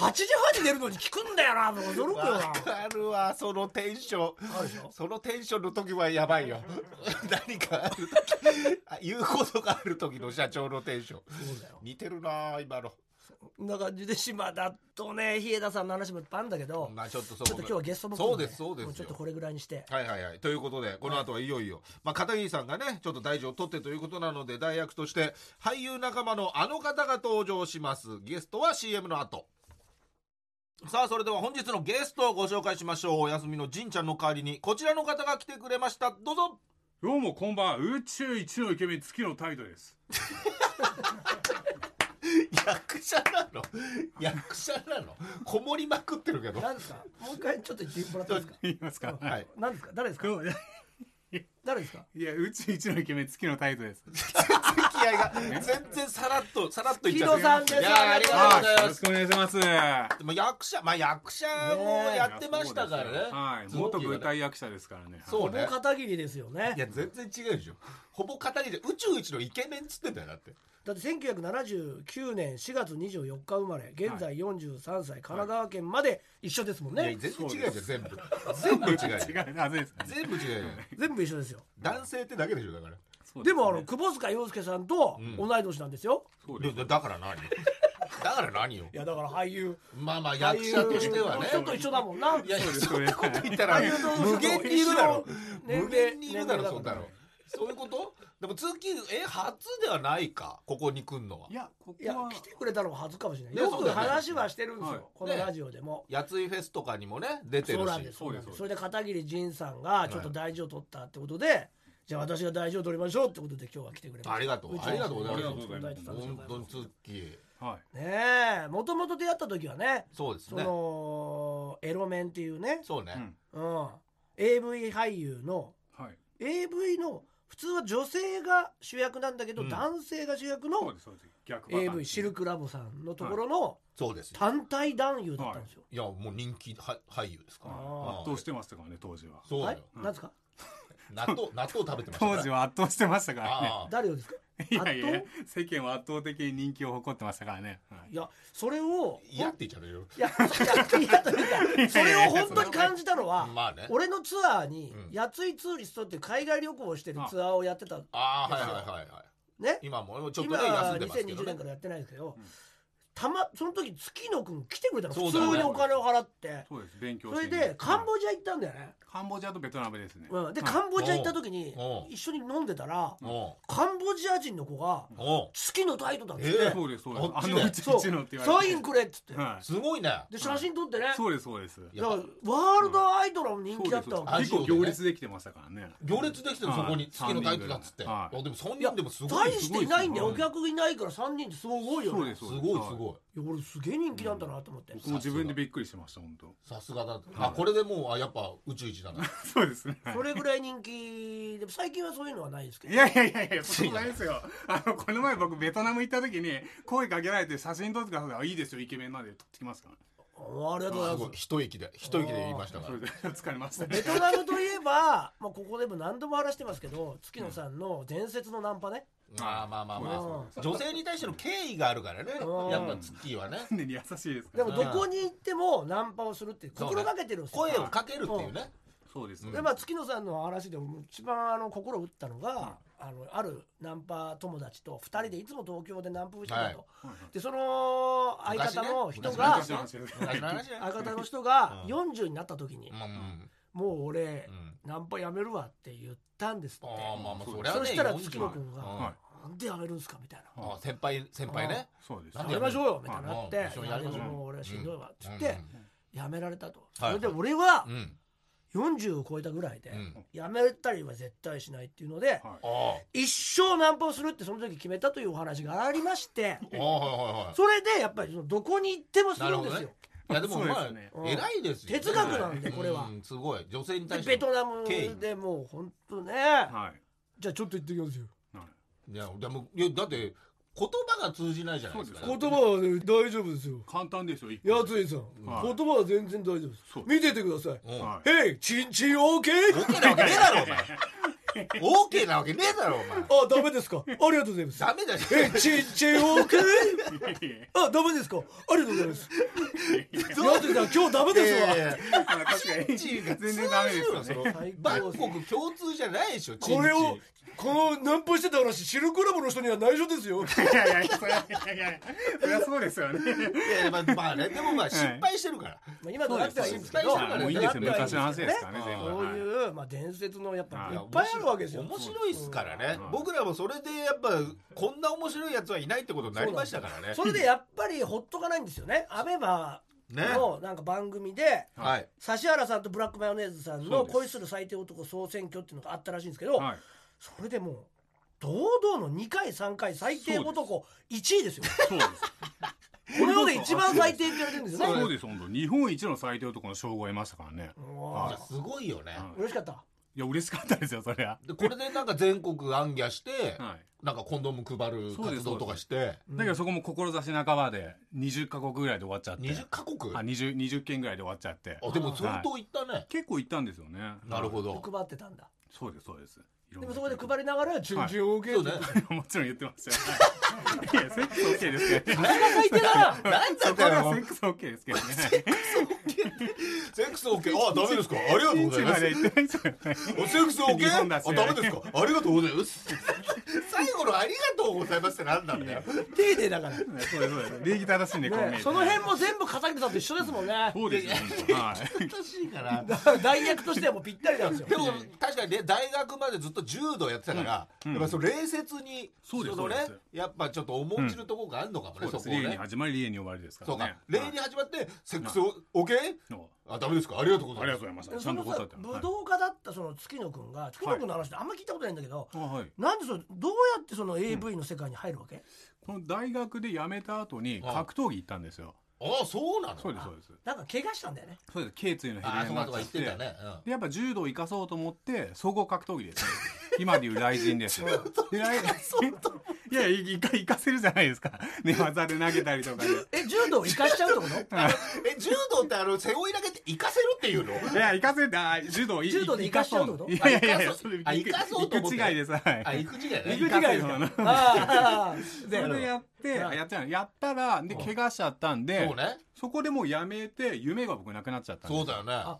Speaker 1: 8時8時半に寝るのに聞くんだよな驚くよな。
Speaker 2: わかるわそのテンション。そのテンションの時はやばいよ。何かある時。あ言うことがある時の社長のテンション。似てるな今の。
Speaker 1: こんな感じで島田とね日枝さんの話もいっぱいあるんだけど、
Speaker 2: まあちょっとそう
Speaker 1: ちょっと今日はゲストも
Speaker 2: そうですそうですよ。
Speaker 1: もうちょっとこれぐらいにして。
Speaker 2: はいはいはい。ということで、この後はいよいよ、まあ、片桐さんがね、ちょっと大事を取ってということなので、代役として、俳優仲間のあの方が登場します。ゲストは CM の後。さあ、それでは本日のゲストをご紹介しましょう。お休みのじんちゃんの代わりに、こちらの方が来てくれました。どうぞ。
Speaker 3: どうもこんばんは。宇宙一のイケメン月の態度です。
Speaker 2: 役者なの？役者なの？こもりまくってるけど。
Speaker 1: 何ですか？もう一回ちょっと言ってもらっていいですか？
Speaker 3: 言いますか？
Speaker 2: はい。
Speaker 1: 何ですか？誰ですか？誰ですか？
Speaker 3: いや宇宙一のイケメン月の態度です
Speaker 2: 気合が、全然さらっと、さらっといっちゃって。
Speaker 1: 木戸さんです。
Speaker 2: いやーありがとうございます。
Speaker 3: よろし。くお願いします。
Speaker 2: でも役者、まあ役者もやってましたからね。
Speaker 3: はい。元舞台役者ですからね。
Speaker 2: そうね。
Speaker 1: ほぼ片桐ですよね。
Speaker 2: いや全然違うでしょ。ほぼ片桐で宇宙一のイケメンっつってんだよだって。
Speaker 1: だって1979年4月24日生まれ現在43歳神奈川県まで一緒ですもん
Speaker 2: いや
Speaker 1: ね
Speaker 2: 全然違うじゃん全部。全部違うよ
Speaker 3: 違う
Speaker 2: 全部違うよ
Speaker 1: 全部一緒ですよ。
Speaker 2: 男性ってだけでしょだから
Speaker 1: でもあの窪塚洋介さんと
Speaker 2: うん。
Speaker 1: 同い年なんですよ。
Speaker 3: そうです
Speaker 2: でだから何？だから何よ？
Speaker 1: いやだから俳優。
Speaker 2: まあまあ役者としてはね。
Speaker 1: ちょっと一緒だもんな。い
Speaker 2: やいや
Speaker 3: そ
Speaker 2: んなこと言ったら
Speaker 1: 俳優と
Speaker 2: 無限にいるだろ。無限にいるだろそんなの。そういうこと？でも月え初ではないかここに来んのは。い
Speaker 3: やここ
Speaker 1: いや
Speaker 3: は
Speaker 1: 来てくれたのが初かもしれない。
Speaker 2: ね
Speaker 1: よく
Speaker 2: そうだよね。
Speaker 1: 話はしてるんです
Speaker 3: はい。
Speaker 1: よこのラジオでも。
Speaker 2: やついフェスとかにもね出てるし。
Speaker 1: そうなんですそうなん
Speaker 3: そうです
Speaker 1: です。それで片桐仁さんがちょっと大事を取ったってことでじゃあ私が大事を取りましょうってことで今日は来てくれました。
Speaker 2: ありがとう。
Speaker 1: ち
Speaker 2: ありがとうございます。
Speaker 3: ありがとうございます。
Speaker 2: 本当に月
Speaker 3: はい。
Speaker 1: ねえ。もともと出会った時はねそ
Speaker 2: そうですね。
Speaker 1: のエロメンっていうね。
Speaker 2: そうね。
Speaker 3: うん。
Speaker 1: うん。AV 俳優の
Speaker 3: はい。
Speaker 1: AV の普通は女性が主役なんだけど、
Speaker 2: うん。
Speaker 1: 男性が主役
Speaker 3: そう
Speaker 1: の
Speaker 3: ですそうです。逆
Speaker 1: AV シルクラボさんのところの
Speaker 2: そうです
Speaker 1: 単体男優だったんですよ。
Speaker 2: い。やもう人気は俳優ですから。
Speaker 3: 圧倒してましたからね当時は。
Speaker 1: はい
Speaker 2: そうだよ、
Speaker 1: なんですか？
Speaker 2: 納豆納豆食べてました
Speaker 3: 当時は圧倒してましたからね。
Speaker 1: 誰をですか？
Speaker 3: いやいや
Speaker 1: 圧
Speaker 3: 世間は圧倒的に人気を誇ってましたからね、はい。
Speaker 1: いやそれを
Speaker 2: 嫌って言っちゃうよ。
Speaker 1: いやいやいやというかそれを本当に感じたのは
Speaker 2: まあね。
Speaker 1: 俺のツアーに
Speaker 2: うん。
Speaker 1: やついツーリストっていう海外旅行をしてるツアーをやってた
Speaker 2: ああはいはいはいはい
Speaker 1: ね。
Speaker 2: 今もちょっと
Speaker 1: 今
Speaker 2: ね休んでますけど
Speaker 1: 2020
Speaker 2: ね
Speaker 1: 年からやってないですけどたまその時月野くん来てくれたの。普
Speaker 2: そうだよね。
Speaker 1: 通にお金を払って。
Speaker 3: そうです。勉強
Speaker 1: それでカンボジア行ったんだよね。
Speaker 3: カンボジアとベトナムですね、
Speaker 1: うん。で
Speaker 3: はい
Speaker 1: カンボジア行った時に
Speaker 2: おう
Speaker 1: 一緒に飲んでたら
Speaker 2: おう
Speaker 1: カンボジア人の子が
Speaker 2: おう
Speaker 1: 月の態度だっつっ
Speaker 2: え
Speaker 1: て
Speaker 3: そうですそうです。
Speaker 2: こっちで。
Speaker 3: あのうち
Speaker 1: そう
Speaker 3: 一のって言われて。
Speaker 1: サインくれっつって。
Speaker 3: はい。
Speaker 2: すごいね。
Speaker 1: で写真撮ってね。
Speaker 3: そうですそうです。
Speaker 1: だからワールドアイドルの人気だったわけ。
Speaker 2: あ
Speaker 3: 結構行列できてましたからね。
Speaker 2: 行列できてるそこに月のタイプだっつって。
Speaker 3: はい。
Speaker 2: あでも3
Speaker 1: いや
Speaker 2: 人でもすごい
Speaker 1: 大していないんだよ。お客いないから3人ってすごいよね。
Speaker 3: そうです。
Speaker 2: すごいすごい
Speaker 1: いや俺すげえ人気なんだなと思って。
Speaker 3: 僕も自分でびっくりしました本当。
Speaker 2: さすがだあこれでもうあやっぱ宇宙一だな。
Speaker 3: そうですね。
Speaker 1: それぐらい人気でも最近はそういうのはないですけど。
Speaker 3: いやいやいやいやそうないですよ。あのこの前僕ベトナム行った時に声かけられて写真撮ってください。あいいですよイケメンまで撮ってきますから。
Speaker 1: あありがとうござい
Speaker 2: す。ごい
Speaker 1: ます
Speaker 2: 一息で一息で言いましたから。
Speaker 3: それで疲れました。
Speaker 1: ベトナムといえば、まあ、ここでも何度も話してますけど月野さんの伝説のナンパね、
Speaker 2: まあまあまあま
Speaker 1: うん。
Speaker 2: あ女性に対しての敬意があるからね。
Speaker 1: うん。
Speaker 2: やっぱ月はね。
Speaker 3: 常に優しいですか
Speaker 1: で
Speaker 3: ら
Speaker 1: もどこに行ってもナンパをするって心がけてるんですよ、
Speaker 2: 声をかけるっていうね。
Speaker 3: そうです。
Speaker 2: うん
Speaker 1: でまあ月野さんの話でも一番あの心を打ったのが、あのあるナンパ友達と2人でいつも東京でナンパをしてたと、
Speaker 2: はい。
Speaker 1: でその相方の人
Speaker 2: 昔
Speaker 1: が、相方の人が
Speaker 2: うん。
Speaker 1: 40になった時に、もう俺、
Speaker 2: うん。
Speaker 1: ナンパやめるわって言ったんですって。
Speaker 2: ああまあまあ
Speaker 3: そ
Speaker 2: それはね
Speaker 1: そしたら
Speaker 2: 40
Speaker 1: 月野君が、
Speaker 2: うん。
Speaker 3: は
Speaker 1: なんでやめるんすかみたいな。
Speaker 2: あ先輩先輩ね。
Speaker 3: そうです
Speaker 1: やめましょうよみたいになって、
Speaker 2: うん。一緒にやりましょう。
Speaker 1: いもう俺はしんどいわっつっ
Speaker 2: うん。
Speaker 1: て、やめられたと。そ
Speaker 2: はい。
Speaker 1: れで俺は
Speaker 2: うん。
Speaker 1: 40を超えたぐらいで
Speaker 2: う、ん。
Speaker 1: やめたりは絶対しないっていうので、
Speaker 3: はい。
Speaker 2: あ
Speaker 1: 一生ナンパをするってその時決めたというお話がありまして、
Speaker 2: あはいはいはい。
Speaker 1: それでやっぱりそのどこに行ってもするんですよ。
Speaker 2: いやでもまあ
Speaker 3: ね。
Speaker 1: うん
Speaker 2: 偉いですよ
Speaker 1: 哲学なんでこれは。
Speaker 2: うんすごい。女性に
Speaker 1: で
Speaker 2: 対して
Speaker 1: ベトナムでもう本当ね、
Speaker 3: はい。
Speaker 1: じゃあちょっと行ってきますよ。
Speaker 3: はい。
Speaker 2: いやでもいやだって言葉が通じないじゃないですか。
Speaker 3: そう
Speaker 1: 言葉はね大丈夫ですよ。
Speaker 3: 簡単ですよ
Speaker 1: やついさん、
Speaker 3: はい。
Speaker 1: 言葉は全然大丈夫です。
Speaker 3: そう。
Speaker 1: 見ててください。
Speaker 2: うん
Speaker 3: はい。
Speaker 1: へい、チンチンオーケー。
Speaker 2: OK なわけねえだろお前 OK なわけねえだろお前
Speaker 1: あ、ダメですか。ありがとうございます。
Speaker 2: ダメだよ
Speaker 1: え、チンチンオーケー。あ、ダメですか。ありがとうございます。やついさん、今日ダメですわ。
Speaker 2: いやいや
Speaker 3: まあ確かに
Speaker 2: チンチンが
Speaker 3: 全然ダメですよね
Speaker 2: その万国共通じゃないでしょチンチン
Speaker 1: これを、このナンパしてた話シルクラブの人には内緒ですよ。
Speaker 3: いやいやいやいやいやそりゃそうですよね。
Speaker 2: いやまあまあねでもまあ失敗してるから、
Speaker 1: まあ今となってはいいんですけど
Speaker 3: もういいんですよ昔の話ですからね。
Speaker 1: ね
Speaker 3: 全部
Speaker 1: そう
Speaker 3: はい
Speaker 1: いう、まあ、伝説のやっぱ
Speaker 3: はい。
Speaker 1: いっぱいあるわけですよ。
Speaker 2: 面白いっすからね、
Speaker 3: うん。
Speaker 2: 僕らもそれでやっぱこんな面白いやつはいないってことになりましたからね。
Speaker 1: それでやっぱりほっとかないんですよね。アベマ
Speaker 2: ね。
Speaker 1: のなんか番組で
Speaker 2: はい。
Speaker 1: 指原さんとブラックマヨネーズさんの恋する最低男総選挙っていうのがあったらしいんですけど、
Speaker 3: はい
Speaker 1: それでもう堂々の2回3回最低男1位ですよ。
Speaker 3: そうです。
Speaker 1: この世で一番最低って言われてるんですよね。
Speaker 3: そうです。本当。日本一の最低男の称号を得ましたからね。
Speaker 1: うわ
Speaker 2: い。やすごいよね、
Speaker 3: はい。
Speaker 1: 嬉しかった。
Speaker 3: いや嬉しかったですよそりゃ。
Speaker 2: でこれでなんか全国行脚して、
Speaker 3: はい。
Speaker 2: なんかコンドーム配る
Speaker 3: そうです
Speaker 2: 活動とかして
Speaker 3: だけどそこも志半ばで20カ国ぐらいで終わっちゃって。
Speaker 2: 20カ国？
Speaker 3: あ 20, 20件ぐらいで終わっちゃって。
Speaker 2: あでも相当い。ったね、
Speaker 3: 結構行ったんですよね。
Speaker 2: なるほど。
Speaker 1: 配ってたんだ。
Speaker 3: そうですそうです
Speaker 1: でもそこで配りながら「チュンチュン OK」
Speaker 2: そうね。
Speaker 3: もちろん言ってましたよ。はい。いやセックス OK ですけどね。
Speaker 1: 最低だな
Speaker 2: なんだったよ
Speaker 3: は。セックス OK ですけどね。
Speaker 2: セックス OK あダメですか？ありがとうございます。セックス OK? あダメですかありがとうございます。最後のありがとうございますってなんなんだよ。
Speaker 1: 丁寧だから、ね、
Speaker 3: そうですそうです礼儀正しいんでこ
Speaker 1: その辺も全部片桐さんと一緒ですもんね。
Speaker 3: そうですよ本当はい。
Speaker 2: 難しいから。
Speaker 1: だから代役としてはもうぴったりなんですよ。
Speaker 2: でも確かにね大学までずっと柔道やってたから、
Speaker 3: うん。
Speaker 2: やっぱその礼節に
Speaker 3: そうです
Speaker 2: のねやっぱちょっと重んじるところがあるのかもね、
Speaker 3: そうです
Speaker 2: そこをね
Speaker 3: 礼に始まり礼に終わりですか
Speaker 2: そうか
Speaker 3: らね、
Speaker 2: 礼に始まってセックス OK?
Speaker 3: そう
Speaker 2: あダメですか？ありがとうござ
Speaker 3: あ
Speaker 2: います。
Speaker 3: りがとうございましたちゃんと
Speaker 1: そのさ
Speaker 3: 答えて
Speaker 1: 武道家だったその月野くんが月野くんの話ってあんま聞いたことないんだけど、
Speaker 3: あはい。
Speaker 1: なんでそのどうやってその AV の世界に入るわけ、
Speaker 3: この大学で辞めた後に格闘技行ったんですよ
Speaker 2: あそうなの？
Speaker 3: そうですそうです。
Speaker 1: なんか怪我したんだよね。
Speaker 3: そうです。頸椎のヘ
Speaker 2: あ
Speaker 3: ルニアになっちゃって。
Speaker 2: そうかとか言ってたね、うん。
Speaker 3: でやっぱ柔道を生かそうと思って総合格闘技ですね今でいう雷神ですで雷いやいか生かせるじゃないですか。寝技で投げたりとかで。
Speaker 1: え柔道生かしちゃうってこと？
Speaker 2: え柔道ってあの背負い投げって生かせるっていうの？
Speaker 3: いや生かせるあ柔道い
Speaker 1: 柔道で生かしちゃうってこと？
Speaker 3: いやいやいや
Speaker 2: そ
Speaker 3: それ
Speaker 2: あ生かそうと思って
Speaker 3: 行く違いです。はい。
Speaker 2: あ行く違いね。
Speaker 1: 行く違いです。
Speaker 3: よ
Speaker 1: ああ
Speaker 3: そ
Speaker 1: で
Speaker 3: れでやってやってないやったらで怪我しちゃったんで
Speaker 2: そうね。
Speaker 3: そこでもうやめて夢が僕なくなっちゃった
Speaker 2: そうだよね。
Speaker 1: あ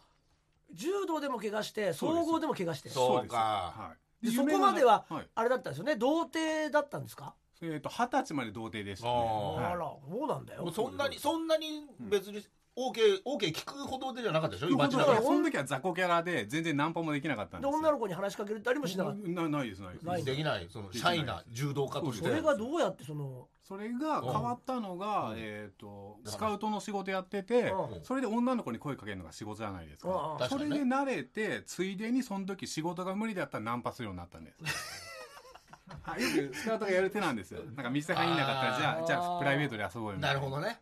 Speaker 1: 柔道でも怪我して総合でも怪我して。
Speaker 2: そう
Speaker 3: です。
Speaker 2: か。
Speaker 3: はい
Speaker 1: でそこまでは
Speaker 3: はい。
Speaker 1: あれだったんですよね？童貞だったんですか？
Speaker 3: えっと二十歳まで童貞でしたね。
Speaker 2: あ
Speaker 3: はい。
Speaker 1: あらそうなんだよ。
Speaker 2: そんなにそんなに別に OK, OK 聞くほどでじゃなかったでしょ？今
Speaker 3: だか
Speaker 2: ら。ら
Speaker 3: その時は雑魚キャラで全然ナンパもできなかったんです。よ
Speaker 1: で女の子に話しかけたりもしなかった？
Speaker 3: なないですないです。
Speaker 1: ない。
Speaker 2: できない。そのシャイな柔道家として。
Speaker 1: それがどうやってその？
Speaker 3: それが変わったのが、
Speaker 2: うん。
Speaker 3: えっ、とスカウトの仕事やってて、
Speaker 1: うん。
Speaker 3: それで女の子に声かけるのが仕事じゃないですか、
Speaker 1: うん。うん。
Speaker 3: それで慣れてついでにその時仕事が無理だったらナンパするようになったんです はいよくスカウトがやる手なんですよ。なんか店入んなかったらじゃ
Speaker 1: あ
Speaker 3: じゃあプライベートで遊ぼうよみた
Speaker 2: な。いるほどね。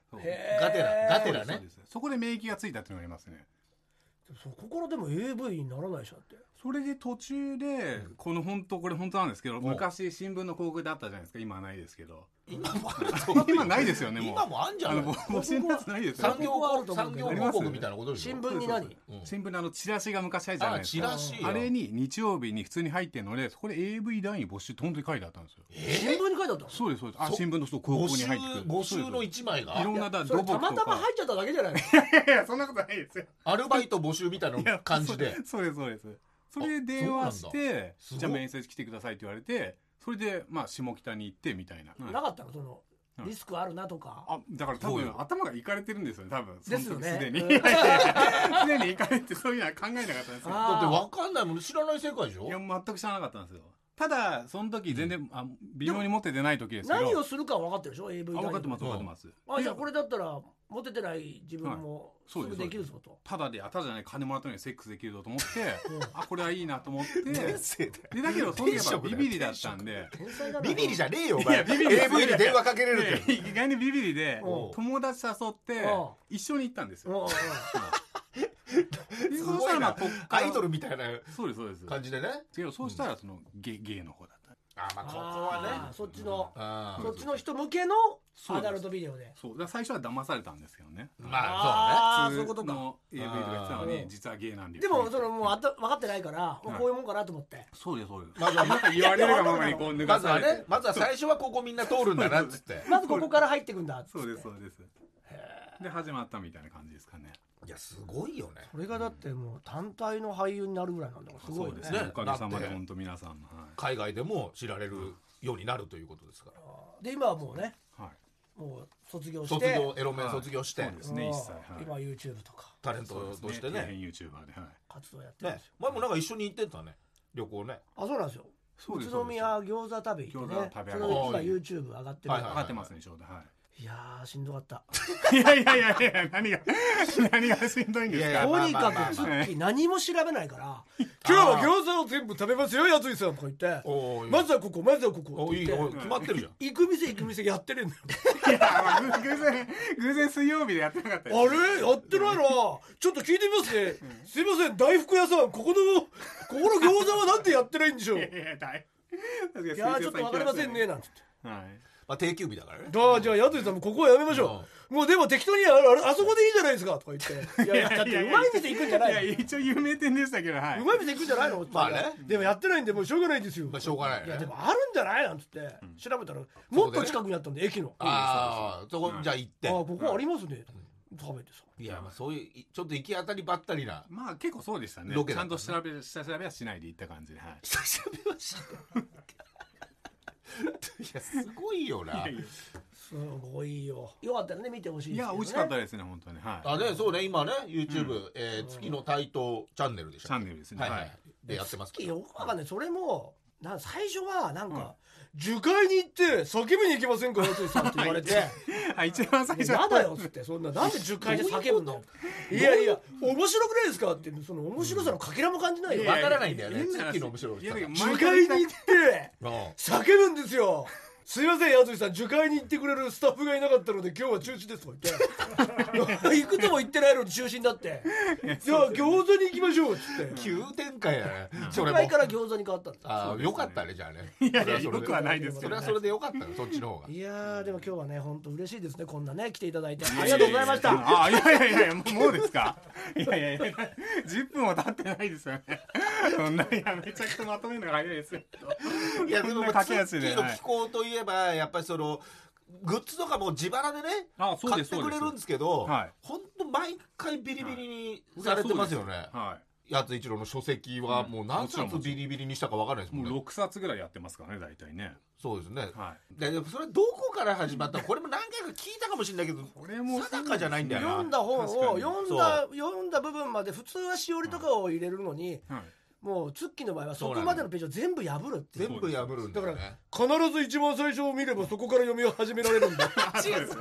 Speaker 2: ガテラ。ガテラね。
Speaker 3: そうです。そこで免疫がついたっていうのがありますね。
Speaker 1: そこからでも AV にならないでしょだって
Speaker 3: それで途中で、この本当これ本当なんですけど
Speaker 2: ん
Speaker 3: 昔新聞の広告であったじゃないですか今はないですけど。
Speaker 2: 今もあると思うよ
Speaker 3: 今ないですよねもう。
Speaker 2: 今もあんじゃ
Speaker 3: あの
Speaker 2: ない
Speaker 3: 募集のやつないですよ。
Speaker 2: 産業
Speaker 1: 広告はあると思う
Speaker 2: 産
Speaker 1: けど。
Speaker 2: 業広告みたいなことでしょ
Speaker 1: 新聞に何？
Speaker 2: うん。
Speaker 3: 新聞のあのチラシが昔入ってたじゃない
Speaker 2: あ
Speaker 3: ですか。
Speaker 2: チラシ
Speaker 3: あれに日曜日に普通に入ってるのでそこで AV 団員募集って本当に書いてあったんですよ。
Speaker 1: 新聞に書いてあったの？
Speaker 3: そうですそうです。あ
Speaker 2: そ
Speaker 3: 新聞のそう広
Speaker 2: 募集
Speaker 3: 告に入ってくる。
Speaker 2: 募集の一枚
Speaker 3: いろんなだ
Speaker 1: それ
Speaker 3: 土木とか。
Speaker 1: たまたま入っちゃっただけじゃないの？
Speaker 3: いやいやそんなことないですよ。
Speaker 2: アルバイト募集みたいな感じで。
Speaker 3: そうですそうですそれで電話してじゃあ面接来てくださいって言われてそれでまあ下北に行ってみたいな、
Speaker 1: なかったの？その
Speaker 3: うん。
Speaker 1: リスクあるなとか？
Speaker 3: あだから多分頭がいかれてるんですよね多分。
Speaker 1: ですよね。
Speaker 3: すでに。
Speaker 1: うん。
Speaker 3: いやいやいやすでにいかれてそういうのは考えなかったんですよ。
Speaker 1: あ
Speaker 2: だって分かんないもん知らない世界でしょ？
Speaker 3: いや全く知らなかったんですよ。ただその時全然、あ微妙に持っててない時ですけど。
Speaker 1: 何をするかは分かってるでしょ？AV
Speaker 3: あ分かってます
Speaker 2: うん。
Speaker 3: 分かってます。
Speaker 1: あじゃあこれだったらモテてない自分もすぐ
Speaker 3: そうで
Speaker 1: きるぞと。
Speaker 3: ただであただじゃない金もらったのにセックスできるぞと思って
Speaker 1: うん。
Speaker 3: あこれはいいなと思って。で
Speaker 2: 天性だよ。
Speaker 3: だけどその時やっぱビビリだったんで。
Speaker 2: ビビリじゃねえよお
Speaker 3: い
Speaker 2: 前
Speaker 3: やビビリ
Speaker 2: AV で電話かけれるって。
Speaker 3: で意外にビビリで
Speaker 1: うん。
Speaker 3: 友達誘って
Speaker 1: うん。
Speaker 3: 一緒に行ったんですよ。すそし
Speaker 2: ごいな。アイドルみたいな
Speaker 3: そうですそうです。
Speaker 2: 感じでね。
Speaker 3: そうしたらそのゲゲイの方だった
Speaker 2: あまあここはね。
Speaker 1: そっちの
Speaker 2: あ
Speaker 1: そっちの人向けのアダルトビデオで。
Speaker 3: そう。だ最初は騙されたんですけどね。
Speaker 2: まあ
Speaker 1: あーそういうことか。
Speaker 3: の AV とかやってたのに実はゲイなんで。
Speaker 1: でもそのもうあた分かってないから
Speaker 3: い。
Speaker 1: こういうもんかなと思って。
Speaker 3: そうですそうです。
Speaker 2: まずは
Speaker 3: なんか言われるがままにこう
Speaker 2: そうね
Speaker 3: 脱
Speaker 2: まずはねまずは最初はここみんな通るんだなっつって。
Speaker 1: まずここから入ってくんだっつって。
Speaker 3: そうですそうです。で始まったみたいな感じですかね
Speaker 2: いやすごいよね。
Speaker 1: それがだってもう単体の俳優になるぐらいなんだからすごいね。
Speaker 3: そうですね。
Speaker 2: ね。
Speaker 3: おかげさまで本当皆さんのは
Speaker 2: 海外でも知られるようになるということですから。
Speaker 1: で今はもうね
Speaker 3: いはい。
Speaker 1: もう卒業して。
Speaker 2: 卒業エロメン卒業して、
Speaker 3: はいそうですね
Speaker 1: うん
Speaker 3: 一切はい。
Speaker 1: 今 YouTube とか。
Speaker 2: タレントとしてね。
Speaker 3: 底辺 YouTuber ではい。
Speaker 1: 活動やってるん
Speaker 2: ね
Speaker 1: ですよ、
Speaker 2: 前もなんか一緒に行ってたね。旅行ね。
Speaker 1: あそうなんですよ。宇都宮餃子食べ行ってね。
Speaker 3: 餃子食べ
Speaker 1: そ
Speaker 3: 歩き
Speaker 1: れ今 YouTube 上がってる
Speaker 2: はいはい。
Speaker 3: 上がってますねちょうどはい
Speaker 1: やーしんどかった。
Speaker 3: いやいやいやいや何が何がしんどいんです
Speaker 2: いやいや
Speaker 3: か
Speaker 1: とにかくツッキー何も調べないから。今日は餃子を全部食べますよやついさんとか言って。まずはここまずはここ
Speaker 2: おいい
Speaker 1: って言って。
Speaker 2: おい決まってるじゃん。
Speaker 1: 行く店行く店やってるんだよ。
Speaker 3: 偶 偶然偶然水曜日でやってなかった
Speaker 1: あれ？やってないな。ちょっと聞いてみますね。すいません。大福屋さんここのここの餃子はなんでやってないんでしょう。い
Speaker 3: いやいやだいい
Speaker 1: やーちょっとわかりませんねなんつって。
Speaker 3: はい
Speaker 2: まあ定休日だからね。
Speaker 1: ああじゃあやついさんもここはやめましょう。もうでも適当にあああそこでいいじゃないですかとか言って。いやいやだってうまい店行くんじゃない
Speaker 3: いや一応有名店でしたけどはい。う
Speaker 1: まい店行くんじゃないの？
Speaker 2: まあね。
Speaker 1: でもやってないんでもうしょうがないんですよ。
Speaker 2: まあしょうがないよね。
Speaker 1: いやでもあるんじゃない？なんつって。調べたらもっと近くにあったんで駅の。あ
Speaker 2: ああそこじゃあ行って。
Speaker 1: あここありますね。食べてさ。
Speaker 2: いやまあそういういちょっと行き当たりばったりな。
Speaker 3: まあ結構そうでしたね。
Speaker 2: ロケ
Speaker 3: ちゃんと調べ下調べはしないで行った感じではい。
Speaker 2: 久しぶりはしい やすごいよな。い
Speaker 1: すごいよ。よかったらね見てほしい
Speaker 3: い
Speaker 1: ですけどね。
Speaker 3: や美味しかったですね本当に。はい。
Speaker 2: あねそうね今ね YouTube、えー月の台頭チャンネルでし
Speaker 3: チ
Speaker 2: た
Speaker 3: ャンネルですね。
Speaker 2: はい。はい、
Speaker 3: はい
Speaker 2: でやってます
Speaker 1: 好きよくわかんない。それもなん最初はなんか、樹海に行って叫びに行きませんかやついさんって言われて。
Speaker 3: あ一番最初
Speaker 1: やだよっつってそんななんで樹海で叫ぶんだよいやいや面白くないですか？ってその面白さのかけらも感じないよ、
Speaker 2: わからないんだよね。
Speaker 3: 変な話
Speaker 2: 月の面白い
Speaker 3: いやだけど
Speaker 1: 樹海に行って
Speaker 2: うん
Speaker 1: 叫ぶんですよすいません、やついさん、樹海に行ってくれるスタッフがいなかったので、今日は中止ですとか言って。行くとも言ってないのに中止になって。じゃあ、餃子に行きましょうっつって。
Speaker 2: 急展開やね。そ
Speaker 1: 樹海から餃子に変わったんです
Speaker 2: ああよかったねじゃあね。
Speaker 3: いやいや
Speaker 2: それはそれで。
Speaker 3: よくはないです
Speaker 2: それはそれでよかったよそっちの方が。
Speaker 1: いやー、でも今日はね、本当嬉しいですね。こんなね、来ていただいて。ありがとうございました。
Speaker 3: あいやいやいやいやもうもうですか？いやいやいや10分も経ってないですよね。そんないやめちゃくちゃまとめるのが早いですよ。
Speaker 2: いやでも
Speaker 3: 駆け足で
Speaker 2: 気候といえばやっぱりそのグッズとかも自腹でね買ってくれるんですけど
Speaker 3: はい。
Speaker 2: 本当毎回ビリビリにされてますよね。
Speaker 3: は
Speaker 2: やつ一郎の書籍はもう何冊ビリビリにしたか分からないです
Speaker 3: いも
Speaker 2: んね。
Speaker 3: 6冊ぐらいやってますからね大体ね。
Speaker 2: そうですね。
Speaker 3: はい。
Speaker 2: でそれどこから始まったの？これも何回か聞いたかもしれないけど
Speaker 3: これも
Speaker 2: 定かじゃないんだよな。
Speaker 1: 読んだ本を読んだ読んだ部分まで普通はしおりとかを入れるのに、
Speaker 3: はい
Speaker 1: もうツッキーの場合はそこまでのページを全部破るっていう。
Speaker 2: 全部破るんだよね。
Speaker 1: 必ず一番最初を見ればそこから読みを始められるんだ
Speaker 3: そうです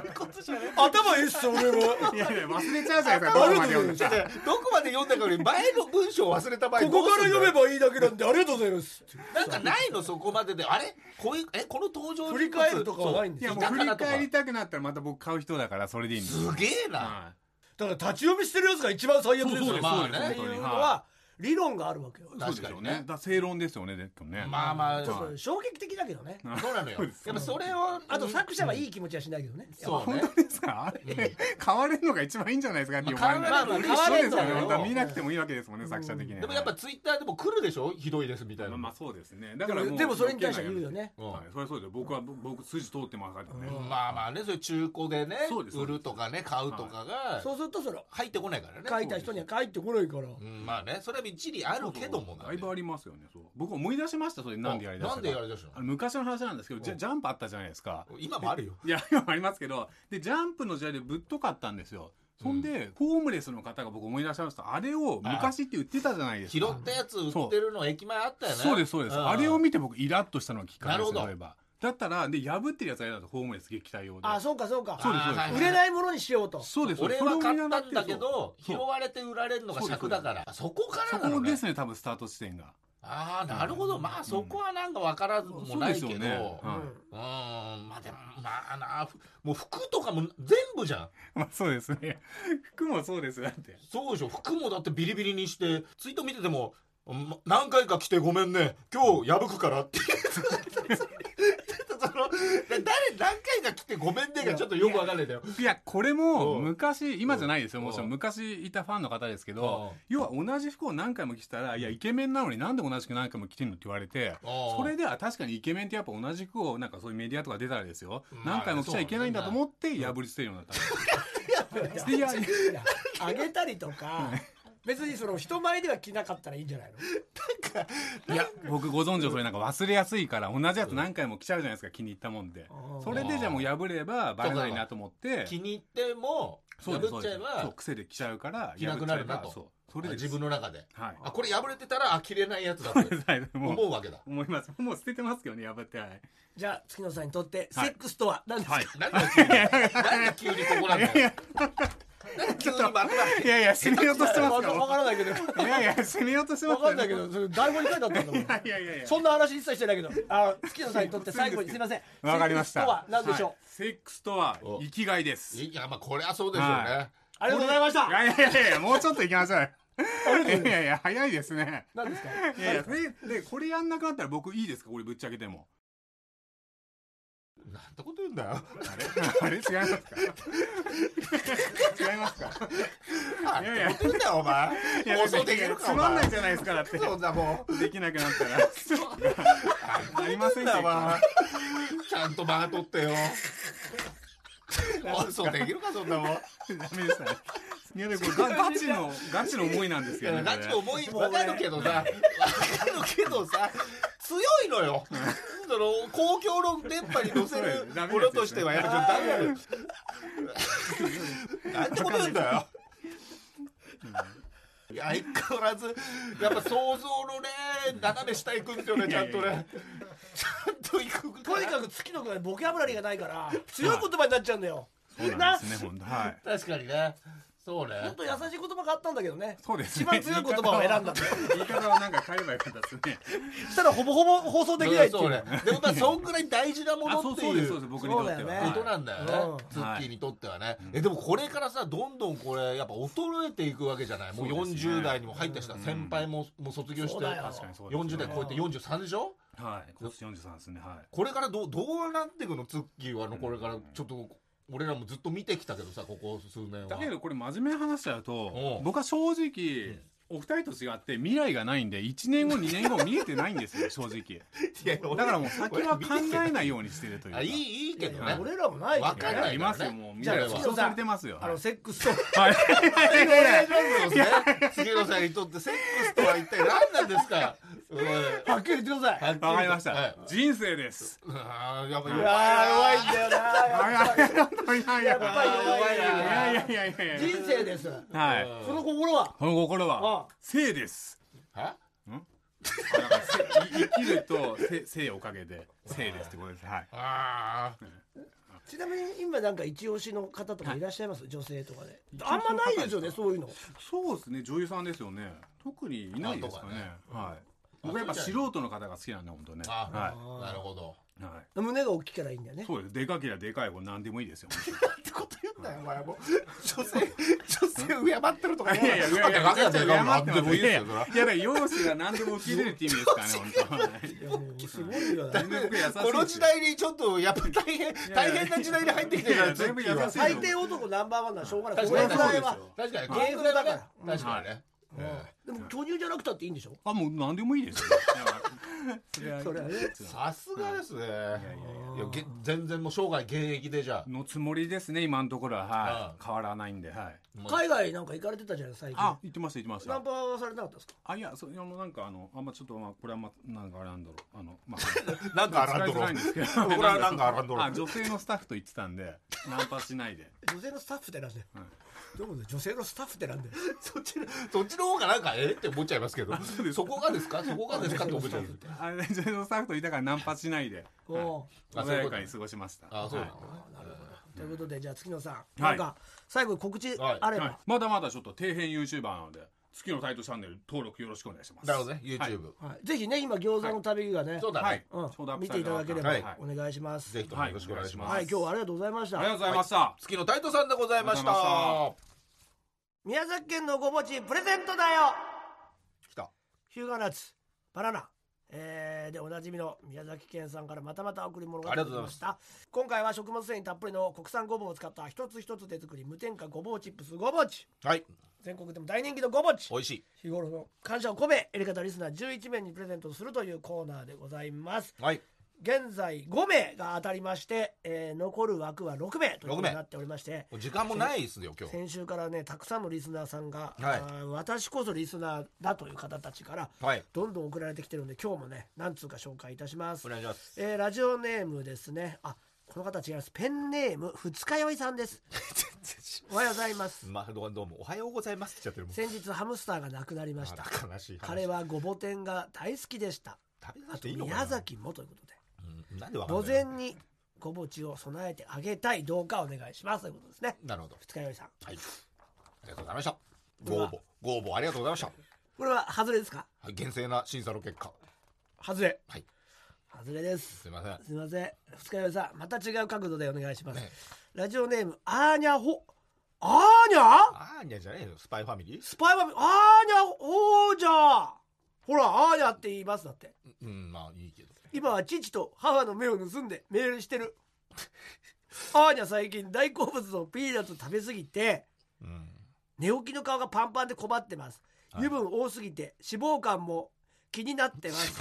Speaker 1: 頭い。いっす俺は
Speaker 3: いやいや忘れちゃうじゃないですかどこまで読んだ
Speaker 2: 違う違うどこまで読んだかより前の文章を忘れた場合
Speaker 1: ここから読め
Speaker 2: ば
Speaker 1: ばいいだけなんでありがとうございます。
Speaker 2: なんかないのそこまでで。あれ？こういうえこの登場
Speaker 1: 振り返るとかはないんですよ。
Speaker 3: いやもう振り返りたくなったらまた僕買う人だからそれでいいんです
Speaker 2: すげえな。
Speaker 3: は
Speaker 1: だから立ち読みしてるやつが一番最悪ですよ。
Speaker 2: まあね。
Speaker 1: っていうの
Speaker 3: は
Speaker 1: は理論があるわけよ。
Speaker 3: いそうですよ
Speaker 2: 確かにね。
Speaker 3: ねだ正論ですよねでもね。
Speaker 2: まあまあ
Speaker 1: ちょっと衝撃的だけどね。
Speaker 2: そうなのよ。やっぱそれを
Speaker 1: あと作者はいい気持ちはしないけどね。
Speaker 2: そうね。
Speaker 3: 本当ですかあれ買われるのが一番いいんじゃないですかっていう
Speaker 2: まあ
Speaker 3: 思われる
Speaker 1: のは
Speaker 3: ですよ見なくてもいいわけですもんね作者的には。
Speaker 2: でもやっぱツイッターでも来るでしょ？ひどいですみたいな
Speaker 3: まあまあそうですね。
Speaker 1: で
Speaker 3: だからもう
Speaker 1: もでもそれに対しては言うよね。
Speaker 2: うん。
Speaker 3: はいそれはそうですよ。僕は僕筋通ってますからね。
Speaker 2: まあまあねそういう中古でね
Speaker 3: そうです
Speaker 2: 売るとかね買うとかが
Speaker 1: そうするとそれ
Speaker 2: 入ってこないからね。
Speaker 1: 書いた人には返ってこないから。
Speaker 2: うん。まあねそれは一理あるけども
Speaker 3: だいぶありますよねそう。僕思い出しましたそれなんでやりだした
Speaker 2: なんでやりだしたの？
Speaker 3: あの昔の話なんですけどジャジャンプあったじゃないですか。
Speaker 2: 今もあるよ。
Speaker 3: いや今もありますけどでジャンプの時代でぶっとかったんですよ。そんで、ホームレスの方が僕思い出しました。あれを昔って売ってたじゃないです
Speaker 2: 拾
Speaker 3: か
Speaker 2: ったやつ売ってるの駅前あったよね。
Speaker 3: そうですそうです、
Speaker 2: ん。
Speaker 3: あれを見て僕イラッとしたのがきっかけです例えばだったらで破ってるやつが嫌だとホームレス撃退用で。
Speaker 1: あそうかそうか。
Speaker 3: そうですそうです。
Speaker 1: 売れないものにしようと。
Speaker 3: そうです
Speaker 2: 俺は買ったんだけど拾われて売られるのが尺だから。そこか
Speaker 3: そ
Speaker 2: らなのね
Speaker 3: こですね多分スタート地点が。
Speaker 2: ああなるほど。まあそこはなんか分からずもないけど。
Speaker 3: そうですよね。
Speaker 1: うん。
Speaker 3: はい。
Speaker 2: うん。まあでもまあなふもう服とかも全部じゃん。
Speaker 3: まあそうですね。服もそうですよだって。
Speaker 2: そうでしょ。服もだってビリビリにしてツイート見ててもま何回か来てごめんね。今日破くからって 誰何回か来てごめんねがちょっとよくわかんないんだよ。
Speaker 3: いやこれも
Speaker 2: うん。
Speaker 3: 昔今じゃないですよ。もちろ
Speaker 2: うん。
Speaker 3: ん昔いたファンの方ですけ
Speaker 2: う
Speaker 3: ど
Speaker 2: ん。
Speaker 3: 要は同じ服を何回も着てたら「いやイケメンなのになんで同じく何回も着てんの?」って言われてそれでは確かにイケメンってやっぱ同じ服をなんかそういうメディアとか出たらですよ。
Speaker 2: まあ
Speaker 3: 何回も着ちゃいけないんだと思って破り捨てるようになったんです いや
Speaker 1: あげたりとか別にその人前では着なかったらいいんじゃないの？
Speaker 3: いや僕ご存知のそれなんか忘れやすいから同じやつ何回も着ちゃうじゃないですか気に入ったもんで。
Speaker 1: うん
Speaker 3: それでじゃあもう破ればバレないなと思って。
Speaker 2: 気に入っても破っちゃえば
Speaker 3: そう癖で着ちゃうから
Speaker 2: 着なくなるなと。
Speaker 3: そう。それで
Speaker 2: 自分の中で。
Speaker 3: はい。
Speaker 2: あこれ破れてたらあ着れないやつだと思うわけだ。
Speaker 3: 思います。もう捨ててますけどね破って。はい。
Speaker 1: じゃあ月野さんにとってセ
Speaker 3: はい。
Speaker 1: ックスとは何ですか、
Speaker 3: はい。
Speaker 2: なんで急になんで急にここなんだよ
Speaker 3: いや
Speaker 2: なんで急にまとまって
Speaker 3: いやいや締めようとしてます
Speaker 1: わか
Speaker 3: よ
Speaker 1: わからないけど。
Speaker 3: いやいや締めようとしてますよ。
Speaker 1: わかんないけどそれ台本に書いてあったんだもん。
Speaker 3: いやいやいや
Speaker 1: そんな話一切してないけど。あ月野さんにとって最後にすみません。
Speaker 3: わかりました。
Speaker 1: セックスとは何でしょう、
Speaker 3: はい。セックスとは生きがいです。
Speaker 2: いやまあこれはそうですよね、
Speaker 3: は
Speaker 1: ありがとうございました。
Speaker 3: いやいやいやいやもうちょっと行きましょう。よいやいや早いですね。
Speaker 1: 何ですか？
Speaker 3: いやいやででこれやんなかったら僕いいですか？これぶっちゃけても
Speaker 2: なんてこと言うんだよ。
Speaker 3: あれ？あれ？違いますか？違いますか？いやいや。
Speaker 2: 言うんだよお前。放送できるか
Speaker 3: つまんないじゃないですかだって。
Speaker 2: そんなもん
Speaker 3: できなくなったら。ありませんけど
Speaker 2: だわちゃんと間が取ってよ。放送できるかそんなもん。
Speaker 3: ダメでしたね。いやでもこれガガチのガチの思いなんですよね
Speaker 2: ガチの
Speaker 3: こ
Speaker 2: 思いわかるけどさ。わかるけどさ強いのよ。その公共の電波に乗せる ものとしてはやっぱちょっとダメだよ なんてこと言うんだよ。いや相変わらずやっぱ想像のね斜め下行くんですよねちゃんとね。ちゃんと行く
Speaker 1: とにかく月野君はボキャブラリーがないから強い言葉になっちゃうんだよ。
Speaker 3: れそうなんですね本当はい。
Speaker 2: 確かにねそうね。
Speaker 1: 本当優しい言葉があったんだけどね。
Speaker 3: そうですね。
Speaker 1: 一番強い言葉を選んだ
Speaker 3: 言い方はなんか変えればよかったですね
Speaker 1: したらほぼほぼ放送できないっていう。
Speaker 2: そうね。でもまあそんぐらい大事なものって
Speaker 3: あそうそうです
Speaker 2: い
Speaker 3: そううです。僕にとっては
Speaker 1: そうだよね。
Speaker 2: ことなんだよね、
Speaker 1: うん。
Speaker 2: ツッキーにとってはね、えでもこれからさどんどんこれやっぱ衰えていくわけじゃない？もう
Speaker 3: そうですね。
Speaker 2: 40代にも入ったしさ、先輩ももう卒業して。
Speaker 1: そうだよ。
Speaker 3: 確かにそうですね。
Speaker 2: 40代超えて43でしょ？
Speaker 3: はい。今年43ですね。はい。
Speaker 2: これからどうどうなっていくの？ツッキーはあのこれから。ちょっと俺らもずっと見てきたけどさここ数年は。
Speaker 3: だけどこれ真面目に話しちゃうと
Speaker 2: うん。
Speaker 3: 僕は正直お二人と違って未来がないんで1年後2年後見えてないんですよ正直。
Speaker 2: いや
Speaker 3: だからもう先は考えないようにしてるというか。
Speaker 2: あいいいいけどね。
Speaker 1: 俺らもない
Speaker 2: わかんない
Speaker 3: いますよもう未
Speaker 1: じゃあ
Speaker 3: 来は保証されてますよ。
Speaker 1: あの
Speaker 3: はい
Speaker 1: セックスと
Speaker 3: は。い。
Speaker 2: お願いしますよね杉野さんにとってセックスとは一体何なんですかうん
Speaker 1: はっきり言ってください
Speaker 3: わかりました、
Speaker 2: はい
Speaker 3: 人生です
Speaker 2: やっぱ
Speaker 1: 弱いんだよなやっぱり
Speaker 3: いやいや
Speaker 1: やっぱり弱い
Speaker 3: い
Speaker 1: な
Speaker 3: やいやいやいやいや
Speaker 1: 人生です
Speaker 3: はい
Speaker 1: その心は
Speaker 3: この心は
Speaker 1: あ
Speaker 3: 生です。
Speaker 2: は
Speaker 3: あだからせい生きるとせ生おかげで生ですってことです。はい。
Speaker 2: あ
Speaker 1: ちなみに今なんか一押しの方とかいらっしゃいます？女性とかで。あんまないですよねそういうの。
Speaker 3: そうですね女優さんですよね。特にいないですかね。はい。僕やっぱ素人の方が好きなんで本当ね。
Speaker 2: あ
Speaker 3: は
Speaker 2: あなるほど。
Speaker 3: いはい。
Speaker 1: 胸が大きいからいいんだよね。
Speaker 3: そうです。でかけりゃでかい方何でもいいですよ。
Speaker 2: ってこと言うんだよお前も女性女性 敬ってるとか
Speaker 3: いやいやいやいや
Speaker 2: かけたでかいの
Speaker 3: 謝って
Speaker 2: 何でもいいですよ
Speaker 3: いやいや容姿が何でも受け入れるって意味ですからね本
Speaker 1: いやもうすごいよ
Speaker 2: この時代にちょっとやっぱ大変 大変な時代に入ってきてるから
Speaker 3: 全部優しい
Speaker 1: 最低男ナンバーワンならしょうがない。こぐらいは
Speaker 2: 確かに。
Speaker 1: 芸風だから。
Speaker 2: 確かにね
Speaker 1: でも巨乳じゃなくたっていいんでしょ？
Speaker 3: あもう何でもいいですよ。それは
Speaker 1: それはね。
Speaker 2: さすがですね。
Speaker 3: いやいや
Speaker 2: いや。げ全然もう生涯現役でじゃ
Speaker 3: のつもりですね今のところは。は
Speaker 2: う
Speaker 3: い変わらないんではい。
Speaker 2: あ。
Speaker 1: 海外なんか行かれてたじゃない最近。
Speaker 3: あ言ってました言ってました。
Speaker 1: ナンパはされなかったですか？
Speaker 3: あいやそういやもうなんかあのあんまちょっとまあこれはまあなんかあれなんだろう。あのまあ
Speaker 2: なんかあらん
Speaker 3: 使いづ
Speaker 2: とろこれはなんかあらんとろ
Speaker 3: あ女性のスタッフと言ってたんでナンパしないで。
Speaker 1: 女性のスタッフってなんだよどういうこと女性のスタッフってなんだよ。
Speaker 2: そっちのそっちの方がなんかえって思っちゃいますけど。そこがですか？そこがですかって思っちゃう
Speaker 3: あ女性のスタッフと言ったからナンパしないで。
Speaker 1: おう
Speaker 2: あそうい
Speaker 3: 穏やかに過ごしました。
Speaker 2: あそうな
Speaker 3: はい。
Speaker 2: の
Speaker 1: ということでじゃあ月野さん。
Speaker 3: はい。
Speaker 1: なんか最後に告知
Speaker 2: はい
Speaker 1: あれば。
Speaker 3: はい。まだまだちょっと底辺 YouTuber なので月のタイトチャンネル登録よろしくお願いします。
Speaker 2: なるほどね。YouTube
Speaker 1: はい。ぜひね今餃子の旅がね
Speaker 2: そうだね。
Speaker 3: はい
Speaker 1: うん。
Speaker 3: ちょうどアップ
Speaker 1: 見
Speaker 3: された
Speaker 1: ていただければ
Speaker 2: はい。
Speaker 1: お願いします。
Speaker 2: ぜひともよろしくお願いします。
Speaker 1: はい。今日はありがとうございました。
Speaker 3: ありがとうございました。
Speaker 2: 月のタイトさんでございまし
Speaker 3: ありがとうござい。ま
Speaker 2: た
Speaker 1: 宮崎県のごぼちプレゼントだよ。
Speaker 2: 来た。
Speaker 1: ヒューガーナッツバナナ。えーでおなじみの宮崎県さんからまたまた贈り物が
Speaker 2: ありがとうございます。
Speaker 1: 届きました今回は食物繊維たっぷりの国産ごぼうを使った一つ一つ手作り無添加ごぼうチップスごぼうち。
Speaker 2: はい
Speaker 1: 全国でも大人気のごぼうち。
Speaker 2: 美味しい。
Speaker 1: 日頃の感謝を込めエレガタリスナー11名にプレゼントするというコーナーでございます。
Speaker 2: はい。
Speaker 1: 現在5名が当たりまして、えー残る枠は6名ということになっておりまして。
Speaker 2: 時間もないですよ今日。
Speaker 1: 先週からねたくさんのリスナーさんが、
Speaker 2: はい。
Speaker 1: あー私こそリスナーだという方たちから
Speaker 2: はい。
Speaker 1: どんどん送られてきてるんで今日もね何通か紹介いたします。
Speaker 2: お願いします。
Speaker 1: えーラジオネームですね。あこの方違います。ペンネーム二日酔いさんです。おはようございます。
Speaker 2: まあどうどうもおはようございますって言っちゃってる
Speaker 1: 先日ハムスターが亡くなりました。彼はごぼ天が大好きでした。
Speaker 2: 食べな？
Speaker 1: あと宮崎もということで。
Speaker 2: うんなんでわかん
Speaker 1: 午
Speaker 2: ない
Speaker 1: 前にごぼちを備えてあげたいどうかお願いしますということですね。
Speaker 2: なるほど。
Speaker 1: 二日酔いさん。
Speaker 2: はい。ありがとうございました。ご応募ご応募ありがとうございました。
Speaker 1: これは外れですか？
Speaker 2: はい厳正な審査の結果。
Speaker 1: 外れ。
Speaker 2: はい
Speaker 1: 外れです。
Speaker 2: すいません。
Speaker 1: すいません。二日酔いさんまた違う角度でお願いします、
Speaker 2: ね。
Speaker 1: ラジオネームアーニャホアーニャ？
Speaker 2: あーにゃじゃねえよ。スパイファミリー？
Speaker 1: スパイはアーニャホーじゃほらアーニャって言いますだって。
Speaker 2: うんまあいいけど
Speaker 1: 今は父と母の目を盗んでメールしてる。アーニャ最近大好物のピーナッツ食べ過ぎて
Speaker 2: うん。
Speaker 1: 寝起きの顔がパンパンで困ってます。
Speaker 2: はい。
Speaker 1: 油分多すぎて脂肪肝も気になってます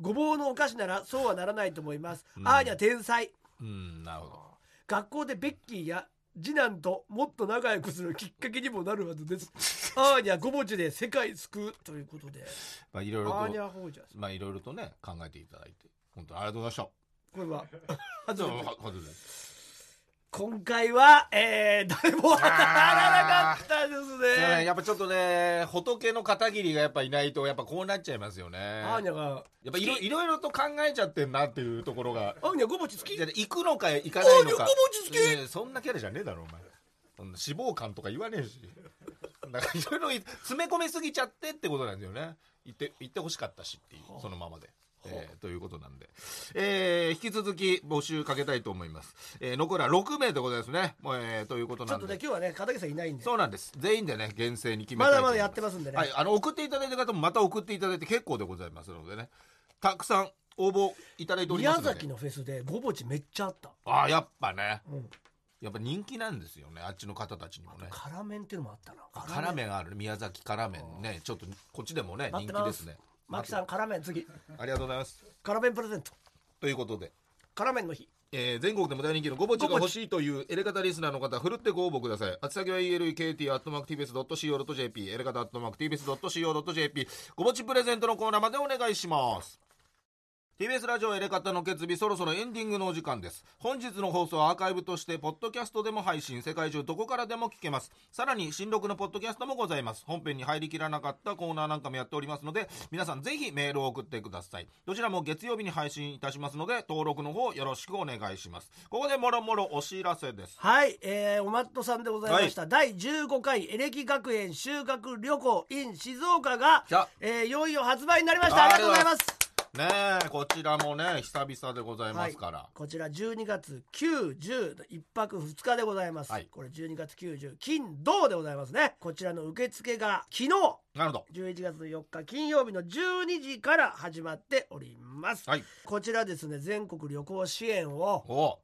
Speaker 1: ごぼうのお菓子ならそうはならないと思います、
Speaker 2: うん。
Speaker 1: アーニャ天才。
Speaker 2: うんなるほど。
Speaker 1: 学校でベッキーや次男ともっと仲良くするきっかけにもなるはずです。アーニャごぼちで世界救うということで。
Speaker 2: まあいろいろ
Speaker 1: アーニ
Speaker 2: と
Speaker 1: ャホージャー
Speaker 2: まあいろいろとね考えていただいて。本当にありがとうござい
Speaker 1: これは。
Speaker 2: ました
Speaker 1: 外れ
Speaker 2: ははずで
Speaker 1: 今回は、えー、誰も当たらなかったですね。
Speaker 2: やっぱちょっとね仏の片桐がやっぱいないとやっぱこうなっちゃいますよね。
Speaker 1: アーニャが
Speaker 2: やっぱいろいろいろと考えちゃってんなっていうところが。
Speaker 1: アーニャごぼち好き？
Speaker 2: 行くのか行かないのか。
Speaker 1: あーごぼち好き？
Speaker 2: そんなキャラじゃねえだろお前。そんな脂肪肝とか言わねえし。なんかいろいろ詰め込みすぎちゃってってことなんですよね。言って言ってほしかったしっていうそのままで。えーということなんで、えー引き続き募集かけたいと思います、えー残りは6名でございますね、えーということ
Speaker 1: ちょっと
Speaker 2: なんで
Speaker 1: ね今日はね片桐さんいないんで。
Speaker 2: そうなんです。全員でね厳正に決めたい
Speaker 1: まだまだやってますんでね、
Speaker 2: はい、あの送っていただいた方もまた送っていただいて結構でございますのでね。たくさん応募いただいておりますので。
Speaker 1: 宮崎のフェスでごぼちめっちゃあった、
Speaker 2: ああやっぱね。
Speaker 1: うん、
Speaker 2: やっぱ人気なんですよねあっちの方たちにもね。
Speaker 1: 辛麺っていうのもあったな。
Speaker 2: あ辛麺がある宮崎辛麺ね。ちょっとこっちでもね人気ですね
Speaker 1: マキさん辛麺次。
Speaker 2: ありがとうございます。
Speaker 1: 辛麺プレゼント。
Speaker 2: ということで。
Speaker 1: 辛麺の日。
Speaker 2: えー全国でも大人気のごぼちが欲しいというエレガタリスナーの方ふるってご応募ください。宛先は elekt.mactvs.co.jp エレガタ .mactvs.co.jp ごぼちプレゼントのコーナーまでお願いします TBS ラジオエレカタの決日そろそろエンディングのお時間です。本日の放送はアーカイブとしてポッドキャストでも配信世界中どこからでも聞けます。さらに新録のポッドキャストもございます。本編に入りきらなかったコーナーなんかもやっておりますので皆さんぜひメールを送ってください。どちらも月曜日に配信いたしますので登録の方よろしくお願いします。ここでもろもろお知らせです。
Speaker 1: はい、えー、おまっとさんでございました、第15回エレキ学園修学旅行 in 静岡がえーいよいよ発売になりました。ありがとうございます
Speaker 2: ねえこちらもね久々でございますから、
Speaker 1: こちら12月910の1泊2日でございます、
Speaker 2: はい。
Speaker 1: これ12月90金土でございますね。こちらの受付が昨日。
Speaker 2: なるほど。
Speaker 1: 11月4日金曜日の12時から始まっております、
Speaker 2: はい。
Speaker 1: こちらですね全国旅行支援を
Speaker 2: お。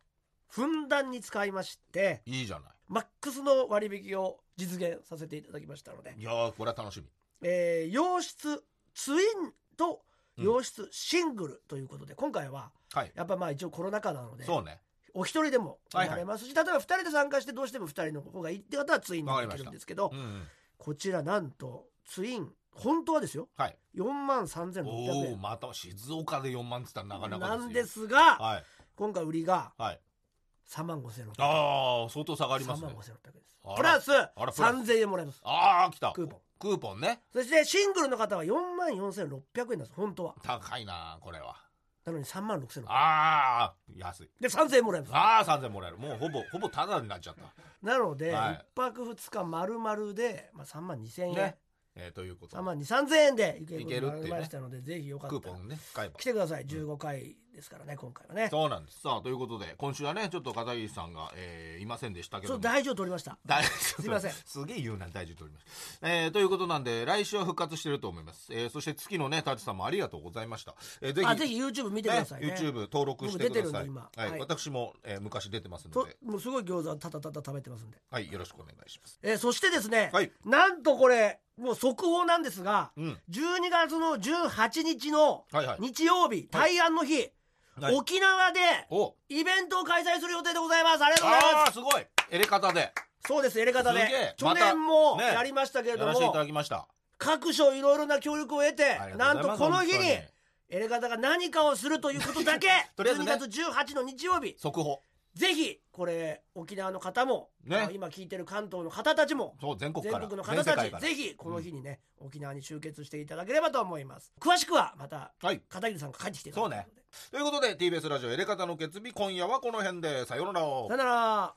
Speaker 1: ふんだんに使いまして
Speaker 2: いいじゃな
Speaker 1: マックスの割引を実現させていただきましたので。
Speaker 2: いいやーこれは楽しみ。
Speaker 1: えー洋室ツインと洋室シングルということで、今回は
Speaker 2: はい。
Speaker 1: やっぱまあ一応コロナ禍なので
Speaker 2: そうね。
Speaker 1: お一人でも
Speaker 2: はいはい
Speaker 1: 泊まれますし、例えば二人で参加してどうしても二人の方がいいって方はツインにできるんですけど
Speaker 2: うんうん。
Speaker 1: こちらなんとツイン本当はですよ。
Speaker 2: はい。
Speaker 1: 4万3600
Speaker 2: おお
Speaker 1: 円
Speaker 2: また静岡で4万っつったらなかなかですよ。
Speaker 1: なんですが
Speaker 2: はい。
Speaker 1: 今回売りが
Speaker 2: はい。
Speaker 1: 3万5600円。
Speaker 2: ああ相当下がり
Speaker 1: 3万
Speaker 2: ますね
Speaker 1: 5600円です。
Speaker 2: あら。
Speaker 1: プラス
Speaker 2: らプラス。
Speaker 1: 3000円もらえます。
Speaker 2: ああ来た。
Speaker 1: クーポン
Speaker 2: クーポンね。
Speaker 1: そしてシングルの方は4万4600円なんです本当は。
Speaker 2: 高いなこれは。
Speaker 1: なのに3万6600円。
Speaker 2: ああ安い。
Speaker 1: で3000円もらえます。
Speaker 2: ああ3000もらえる。もうほぼほぼタダになっちゃった。
Speaker 1: なので、
Speaker 2: はい。
Speaker 1: 1泊2日丸々で、まあ、3万2000円、
Speaker 2: ね。えーということ
Speaker 1: 3
Speaker 2: で
Speaker 1: 万2 3000円で行け
Speaker 2: る
Speaker 1: とになりましたのでぜひよかったら。
Speaker 2: クーポンね
Speaker 1: 来てください。15回でですからね今回はね。
Speaker 2: そうなんです。さあということで今週はねちょっと片桐さんが、えーいませんでしたけども。
Speaker 1: そう大事を取りました。
Speaker 2: 大す
Speaker 1: いません。
Speaker 2: すげえ言うな大事とおります、えーということなんで来週は復活してると思います、えーそして月のねタチさんもありがとうございました、えーぜひ
Speaker 1: あぜひ YouTube 見てくださいね。
Speaker 2: ね YouTube 登録してくだ
Speaker 1: 僕出てるん
Speaker 2: さい
Speaker 1: で今。
Speaker 2: はい
Speaker 1: はい。
Speaker 2: 私も、えー昔出てますの
Speaker 1: と
Speaker 2: で、
Speaker 1: もうすごい餃子たたたた食べてますんで、
Speaker 2: はい、よろしくお願いします。
Speaker 1: えーそしてですね、
Speaker 2: はい。
Speaker 1: なんとこれもう速報なんですが、
Speaker 2: うん。
Speaker 1: 12月の18日の
Speaker 2: はいはい。
Speaker 1: 日曜日、大安の日、
Speaker 2: はい
Speaker 1: 沖縄で
Speaker 2: お。
Speaker 1: イベントを開催する予定でございます。ありがとうござい
Speaker 2: あ
Speaker 1: ます。
Speaker 2: あすごい。エレカタで。
Speaker 1: そうですエレカタ
Speaker 2: すげ
Speaker 1: で去
Speaker 2: えまた
Speaker 1: 年も
Speaker 2: ね。
Speaker 1: やりましたけれども、
Speaker 2: やらせていただきました。
Speaker 1: 各所いろいろな協力を得て
Speaker 2: ありが
Speaker 1: なんと
Speaker 2: とうございます。
Speaker 1: この日に
Speaker 2: 本当に。
Speaker 1: エレカタが何かをするということだけ
Speaker 2: とりあえずね。
Speaker 1: 12月18の日曜日。
Speaker 2: 速報
Speaker 1: ぜひこれ沖縄の方も、
Speaker 2: ね。
Speaker 1: まあ今聞いてる関東の方たちも
Speaker 2: そう全国
Speaker 1: の方たちぜひこの日にね、沖縄に集結していただければと思います。詳しくはまた
Speaker 2: はい。
Speaker 1: 片桐さんが帰ってきていただくので
Speaker 2: ということで TBS ラジオエレカタの決日今夜はこの辺で。さようなら。
Speaker 1: さよなら